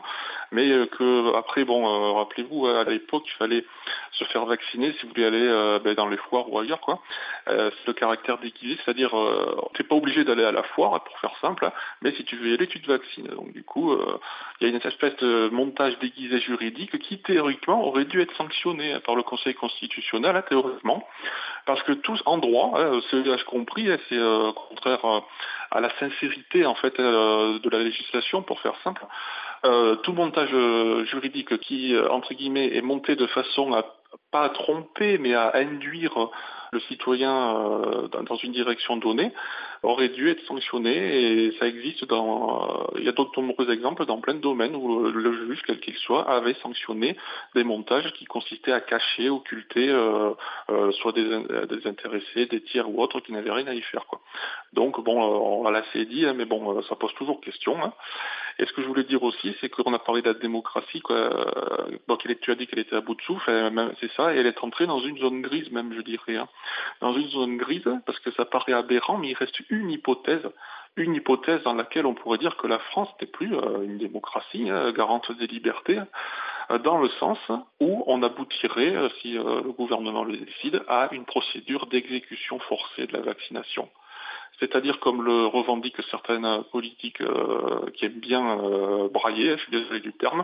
mais euh, que après, bon, rappelez-vous, à l'époque, il fallait se faire vacciner si vous voulez aller ben, dans les foires ou ailleurs, quoi. c'est le caractère déguisé, c'est-à-dire euh, tu n'es pas obligé d'aller à la foire, pour faire simple, hein, mais si tu veux y aller, tu te vaccines. Du coup, euh, il y a une espèce de montage déguisé juridique qui théoriquement aurait dû être sanctionné par le Conseil constitutionnel, hein, théoriquement, parce que tous en droit, hein, ce compris, c'est euh, contraire à la sincérité en fait de la législation, pour faire simple. tout montage juridique qui, entre guillemets, est monté de façon à pas tromper, mais à induire le citoyen euh, dans une direction donnée aurait dû être sanctionné et ça existe dans euh, il y a d'autres nombreux exemples dans plein de domaines où le juge quel qu'il soit avait sanctionné des montages qui consistaient à cacher occulter euh, soit des, intéressés des tiers ou autres qui n'avaient rien à y faire quoi donc bon on l'a assez dit hein, mais bon ça pose toujours question hein. et ce que je voulais dire aussi c'est qu'on a parlé de la démocratie quoi. donc tu as dit qu'elle était à bout de souffle c'est ça et elle est entrée dans une zone grise même je dirais hein dans une zone grise, parce que ça paraît aberrant, mais il reste une hypothèse, une hypothèse dans laquelle on pourrait dire que la France n'est plus euh, une démocratie hein, garante des libertés, euh, dans le sens où on aboutirait, euh, si le gouvernement le décide, à une procédure d'exécution forcée de la vaccination. C'est-à-dire comme le revendiquent certaines politiques qui aiment bien brailler, je suis désolé du terme,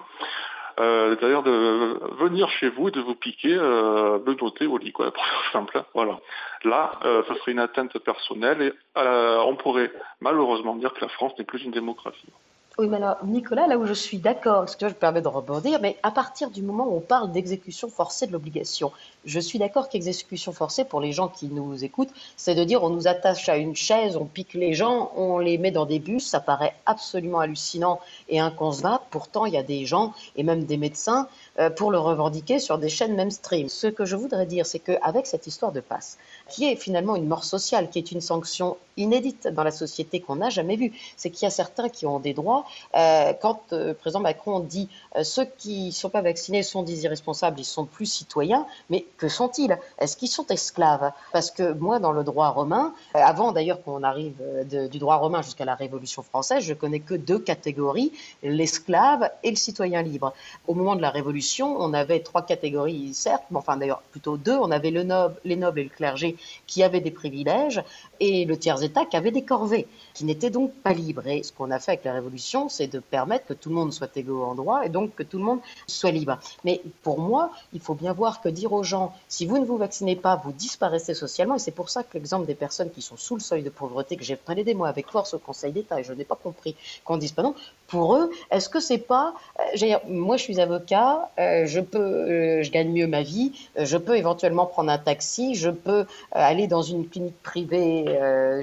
euh, d'ailleurs de venir chez vous et de vous piquer, euh, de noter au lit, quoi, pour faire simple. Voilà. Là, euh, ça serait une atteinte personnelle et euh, on pourrait malheureusement dire que la France n'est plus une démocratie. Oui, mais alors, Nicolas, là où je suis d'accord, parce que je me permets de rebondir, mais à partir du moment où on parle d'exécution forcée de l'obligation, Je suis d'accord qu'exécution forcée, pour les gens qui nous écoutent, c'est de dire on nous attache à une chaise, on pique les gens, on les met dans des bus. Ça paraît absolument hallucinant et inconcevable. Pourtant, il y a des gens et même des médecins euh, pour le revendiquer sur des chaînes mainstream. Ce que je voudrais dire, c'est qu'avec cette histoire de passe, qui est finalement une mort sociale, qui est une sanction inédite dans la société qu'on n'a jamais vue, c'est qu'il y a certains qui ont des droits. Euh, quand euh, le président Macron dit ceux qui ne sont pas vaccinés sont des irresponsables, ils sont plus citoyens, mais que sont-ils? Est-ce qu'ils sont esclaves? Parce que moi, dans le droit romain, avant d'ailleurs qu'on arrive du droit romain jusqu'à la Révolution française, je connais que deux catégories, l'esclave et le citoyen libre. Au moment de la Révolution, on avait trois catégories, certes, mais enfin d'ailleurs plutôt deux. On avait le noble, les nobles et le clergé qui avaient des privilèges et le tiers-État qui avait des corvées, qui n'étaient donc pas libres. Et ce qu'on a fait avec la Révolution, c'est de permettre que tout le monde soit égaux en droit et donc que tout le monde soit libre. Mais pour moi, il faut bien voir que dire aux gens, si vous ne vous vaccinez pas, vous disparaissez socialement. Et c'est pour ça que l'exemple des personnes qui sont sous le seuil de pauvreté, que j'ai plaidé moi avec force au Conseil d'État, et je n'ai pas compris qu'on dise pas non, pour eux, est-ce que c'est pas, euh, moi je suis avocat, euh, je peux, euh, je gagne mieux ma vie, je peux éventuellement prendre un taxi, je peux aller dans une clinique privée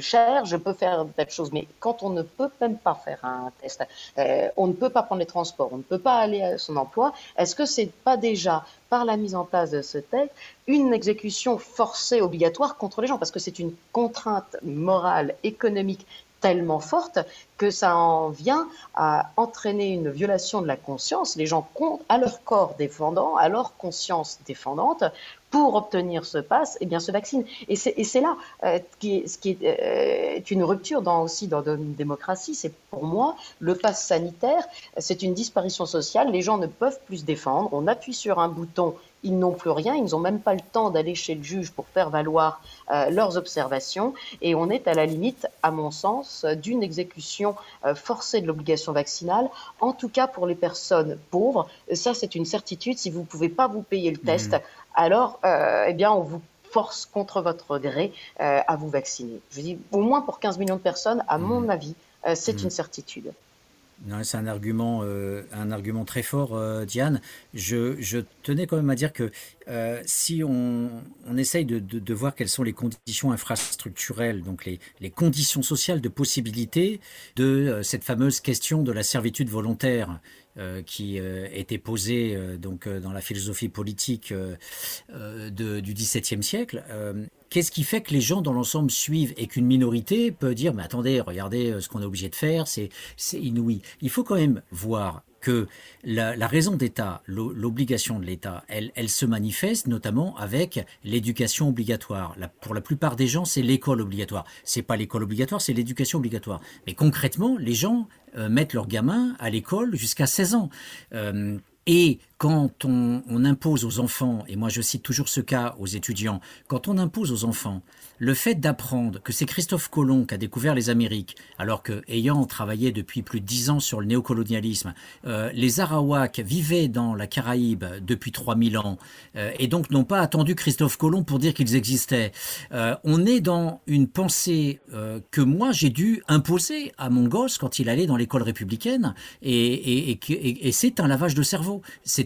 chère, je peux faire telle chose, mais quand on ne peut même pas faire un test, on ne peut pas prendre les transports, on ne peut pas aller à son emploi, est-ce que c'est pas déjà par la mise en place de ce texte une exécution forcée obligatoire contre les gens parce que c'est une contrainte morale, économique tellement forte que ça en vient à entraîner une violation de la conscience. Les gens comptent à leur corps défendant, à leur conscience défendante, pour obtenir ce passe, et eh bien, se vaccinent. Et c'est là euh, qui ce qui est, euh, une rupture dans, aussi dans une démocratie. C'est pour moi, le passe sanitaire, c'est une disparition sociale. Les gens ne peuvent plus se défendre. On appuie sur un bouton ils n'ont plus rien, ils n'ont même pas le temps d'aller chez le juge pour faire valoir euh, leurs observations, et on est à la limite, à mon sens, d'une exécution euh, forcée de l'obligation vaccinale, en tout cas pour les personnes pauvres. Ça, c'est une certitude. Si vous ne pouvez pas vous payer le mmh. Alors, euh, eh bien, on vous force contre votre gré à vous vacciner. Je dis, au moins pour 15 millions de personnes, à mon mmh. avis, c'est mmh. une certitude c'est un argument, euh, un argument très fort, euh, Diane. Je, tenais quand même à dire que euh, si on, essaye de, voir quelles sont les conditions infrastructurelles, donc les, les conditions sociales de possibilité de cette fameuse question de la servitude volontaire qui était posée donc dans la philosophie politique du XVIIe siècle, Qu'est-ce qui fait que les gens dans l'ensemble suivent et qu'une minorité peut dire mais attendez, regardez euh, ce qu'on est obligé de faire, c'est inouï. Il faut quand même voir que la, raison d'État, l'obligation de l'État, elle, se manifeste notamment avec l'éducation obligatoire. pour la plupart des gens, c'est l'école obligatoire. C'est pas l'école obligatoire, c'est l'éducation obligatoire. Mais concrètement, les gens euh, mettent leurs gamins à l'école jusqu'à 16 ans. Euh, et quand on, impose aux enfants, et moi je cite toujours ce cas aux étudiants, quand on impose aux enfants le fait d'apprendre que c'est Christophe Colomb qui a découvert les Amériques, alors que, ayant travaillé depuis plus de dix ans sur le néocolonialisme, euh, les Arawaks vivaient dans la Caraïbe depuis 3000 ans, euh, et donc n'ont pas attendu Christophe Colomb pour dire qu'ils existaient. Euh, on est dans une pensée que moi j'ai dû imposer à mon gosse quand il allait dans l'école républicaine, et, c'est un lavage de cerveau.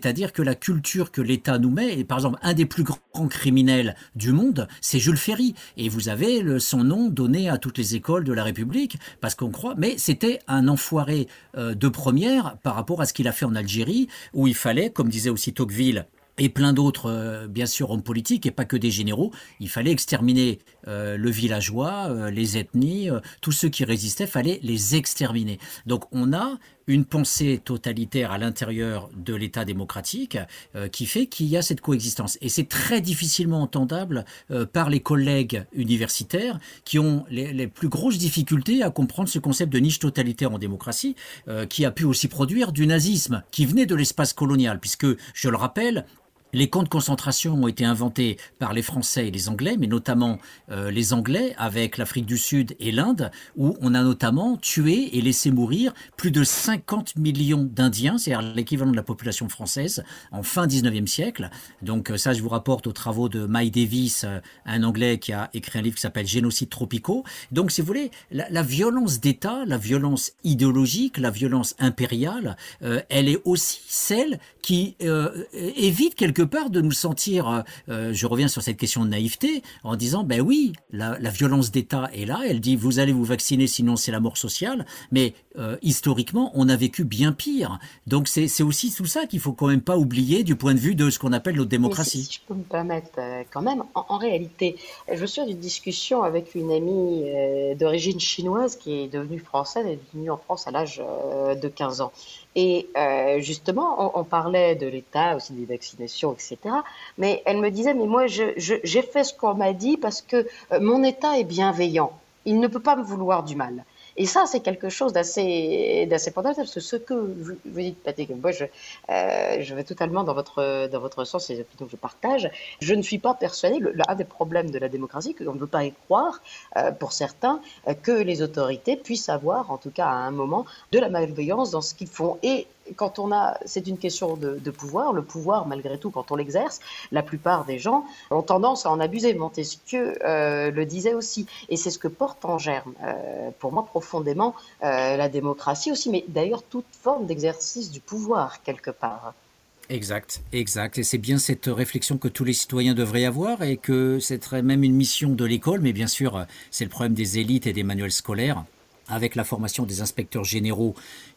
C'est-à-dire que la culture que l'État nous met, et par exemple, un des plus grands criminels du monde, c'est Jules Ferry. Et vous avez son nom donné à toutes les écoles de la République, parce qu'on croit, mais c'était un enfoiré euh, de première par rapport à ce qu'il a fait en Algérie, où il fallait, comme disait aussi Tocqueville, et plein d'autres, euh, bien sûr, hommes politiques, et pas que des généraux. Il fallait exterminer euh, le villageois, les ethnies, tous ceux qui résistaient, fallait les exterminer. Donc on a une pensée totalitaire à l'intérieur de l'État démocratique euh, qui fait qu'il y a cette coexistence. Et c'est très difficilement entendable euh, par les collègues universitaires qui ont les, plus grosses difficultés à comprendre ce concept de niche totalitaire en démocratie euh, qui a pu aussi produire du nazisme qui venait de l'espace colonial, puisque, je le rappelle, les camps de concentration ont été inventés par les Français et les Anglais, mais notamment euh, les Anglais avec l'Afrique du Sud et l'Inde, où on a notamment tué et laissé mourir plus de 50 millions d'Indiens, c'est-à-dire l'équivalent de la population française, en fin 19e siècle. Donc euh, ça, je vous rapporte aux travaux de Mike Davis, euh, un Anglais qui a écrit un livre qui s'appelle Génocides tropicaux. Donc, si vous voulez, la, violence d'État, la violence idéologique, la violence impériale, elle est aussi celle qui évite quelque part de nous sentir, je reviens sur cette question de naïveté, en disant, ben oui, la violence d'État est là, elle dit, vous allez vous vacciner, sinon c'est la mort sociale, mais historiquement, on a vécu bien pire. Donc c'est aussi tout ça qu'il faut quand même pas oublier du point de vue de ce qu'on appelle notre démocratie. Si, je peux me permettre quand même, en, réalité, je suis d'une discussion avec une amie d'origine chinoise qui est devenue française, elle est venue en France à l'âge de 15 ans. Et euh, justement, on, parlait de l'État, aussi des vaccinations, etc. Mais elle me disait, mais moi, j'ai fait ce qu'on m'a dit parce que euh, mon État est bienveillant. Il ne peut pas me vouloir du mal. Et ça, c'est quelque chose d'assez, fondamental, parce que ce que vous, dites, Patrick, moi, je, euh, je vais totalement dans votre, dans votre sens et donc je partage. Je ne suis pas persuadé, l'un des problèmes de la démocratie, qu'on ne veut pas y croire, euh, pour certains, euh, que les autorités puissent avoir, en tout cas à un moment, de la malveillance dans ce qu'ils font. Et quand on a, c'est une question de, pouvoir. Le pouvoir, malgré tout, quand on l'exerce, la plupart des gens ont tendance à en abuser. Montesquieu euh, le disait aussi, et c'est ce que porte en germe, euh, pour moi profondément, euh, la démocratie aussi, mais d'ailleurs toute forme d'exercice du pouvoir quelque part. Exact, exact. Et c'est bien cette réflexion que tous les citoyens devraient avoir et que c'est même une mission de l'école, mais bien sûr, c'est le problème des élites et des manuels scolaires avec la formation des inspecteurs généraux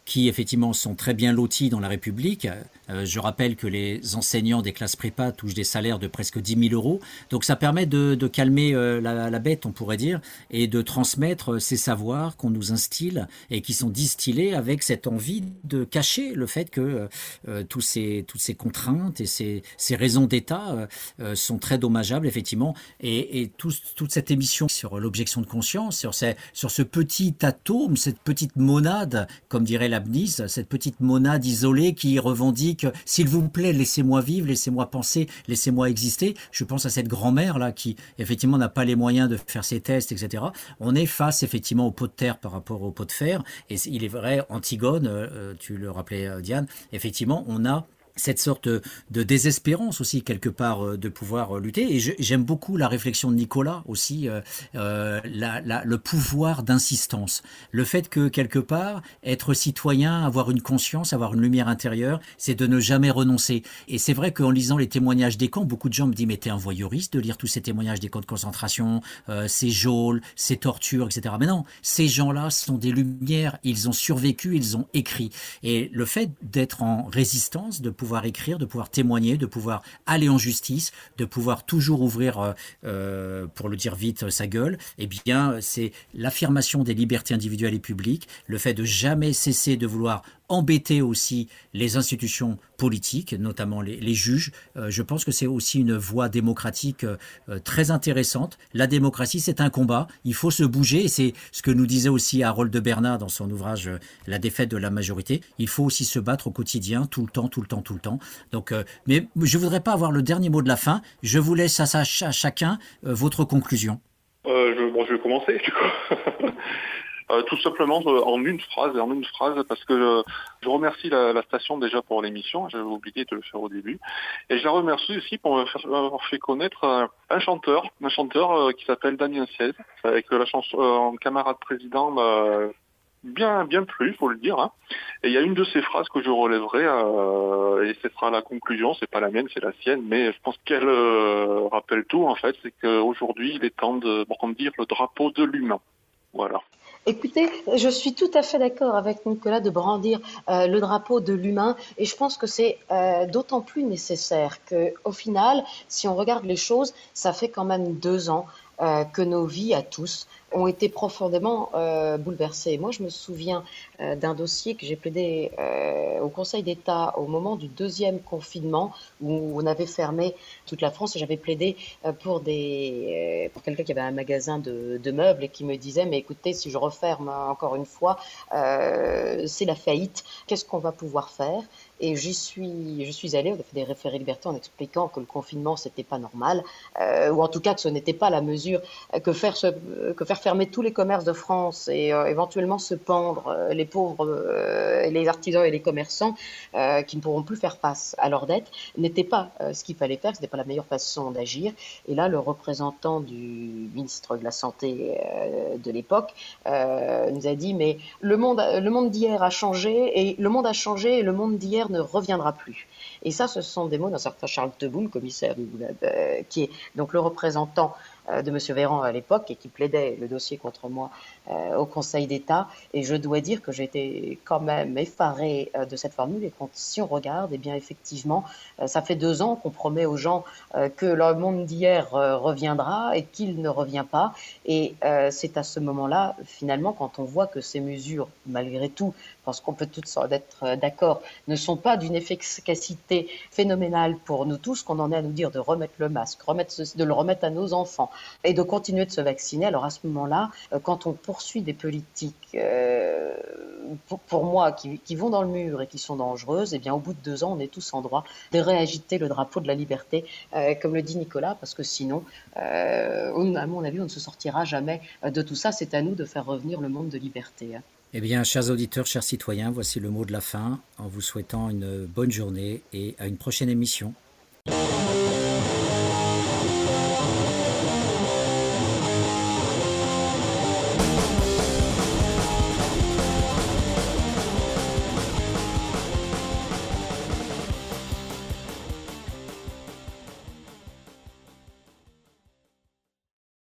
qui effectivement sont très bien lotis dans la République. Euh, je rappelle que les enseignants des classes prépa touchent des salaires de presque 10 000 euros. Donc ça permet de, calmer euh, la, bête, on pourrait dire, et de transmettre ces savoirs qu'on nous instille et qui sont distillés avec cette envie de cacher le fait que euh, ces, toutes ces contraintes et ces, ces raisons d'État sont très dommageables, effectivement. Et, et toute cette émission sur l'objection de conscience, sur, ces, sur ce petit atome, cette petite monade, comme dirait la cette petite monade isolée qui revendique s'il vous plaît, laissez-moi vivre, laissez-moi penser, laissez-moi exister. Je pense à cette grand-mère là qui effectivement n'a pas les moyens de faire ses tests, etc. On est face effectivement au pot de terre par rapport au pot de fer. Et il est vrai, Antigone, euh, tu le rappelais euh, Diane, effectivement, on a cette sorte de désespérance aussi quelque part euh, de pouvoir euh, lutter. Et j'aime beaucoup la réflexion de Nicolas aussi, euh, le pouvoir d'insistance. Le fait que quelque part, être citoyen, avoir une conscience, avoir une lumière intérieure, c'est de ne jamais renoncer. Et c'est vrai qu'en lisant les témoignages des camps, beaucoup de gens me disent mais t'es un voyeuriste de lire tous ces témoignages des camps de concentration, ces geôles, ces tortures, etc. Mais non, ces gens-là sont des lumières, ils ont survécu, ils ont écrit. Et le fait d'être en résistance, de pouvoir pouvoir écrire, de pouvoir témoigner, de pouvoir aller en justice, de pouvoir toujours ouvrir, euh, euh, pour le dire vite, sa gueule, eh bien, c'est l'affirmation des libertés individuelles et publiques, le fait de jamais cesser de vouloir embêter aussi les institutions politiques, notamment les, juges. Euh, je pense que c'est aussi une voie démocratique euh, euh, très intéressante. La démocratie, c'est un combat. Il faut se bouger. Et c'est ce que nous disait aussi Harold de Bernard dans son ouvrage La défaite de la majorité. Il faut aussi se battre au quotidien, tout le temps, tout le temps, tout le temps. Donc, mais je voudrais pas avoir le dernier mot de la fin. Je vous laisse à, chacun votre conclusion. je, bon, je vais commencer du coup. Euh, tout simplement euh, en une phrase, en une phrase, parce que euh, je remercie la, station déjà pour l'émission, j'avais oublié de le faire au début, et je la remercie aussi pour m'avoir fait connaître un chanteur, un chanteur qui s'appelle Damien Siez, avec la chanson camarade président bien bien plus, faut le dire. Hein. Et il y a une de ces phrases que je relèverai, et ce sera la conclusion, c'est pas la mienne, c'est la sienne, mais je pense qu'elle rappelle tout en fait, c'est qu'aujourd'hui il est temps de, bon, dire, le drapeau de l'humain. Voilà. Écoutez, je suis tout à fait d'accord avec Nicolas de brandir euh, le drapeau de l'humain et je pense que c'est euh, d'autant plus nécessaire qu'au final, si on regarde les choses, ça fait quand même deux ans euh, que nos vies à tous ont été profondément euh, bouleversées. Moi, je me souviens euh, d'un dossier que j'ai plaidé euh, au Conseil d'État au moment du deuxième confinement où on avait fermé toute la France j'avais plaidé euh, pour des pour quelqu'un qui avait un magasin de, de, meubles et qui me disait mais écoutez si je referme encore une fois c'est la faillite. Qu'est-ce qu'on va pouvoir faire? Et j'y suis, je suis allée, on a fait des référés liberté en expliquant que le confinement, c'était pas normal, ou en tout cas que ce n'était pas la mesure mesure que faire, que faire fermer tous les commerces de France et éventuellement se pendre les pauvres, les artisans et les commerçants qui ne pourront plus faire face à leurs dettes n'était pas ce qu'il fallait faire, ce n'était pas la meilleure façon d'agir. Et là, le représentant du ministre de la Santé de l'époque nous a dit, mais le monde, le monde d'hier a changé et le monde a changé et le monde d'hier ne reviendra plus. Et ça, ce sont des mots d'un certain Charles Teboul, commissaire, euh, qui est donc le représentant euh, de M. Véran à l'époque et qui plaidait le dossier contre moi euh, au Conseil d'État. Et je dois dire que j'étais quand même effarée de cette formule. Et quand, si on regarde, eh bien effectivement, ça fait deux ans qu'on promet aux gens que le monde d'hier reviendra et qu'il ne revient pas. Et c'est à ce moment-là, finalement, quand on voit que ces mesures, malgré tout, parce qu'on peut toutes être d'accord, ne sont pas d'une efficacité phénoménale pour nous tous, qu'on en est à nous dire de remettre le masque, de le remettre à nos enfants et de continuer de se vacciner. Alors à ce moment-là, euh, quand on poursuit des politiques, euh, pour, moi, qui, vont dans le mur et qui sont dangereuses, eh bien au bout de deux ans, on est tous en droit de réagiter le drapeau de la liberté, euh, comme le dit Nicolas, parce que sinon, à mon avis, on ne se sortira jamais de tout ça. C'est à nous de faire revenir le monde de liberté. Hein. Eh bien, chers auditeurs, chers citoyens, voici le mot de la fin en vous souhaitant une bonne journée et à une prochaine émission.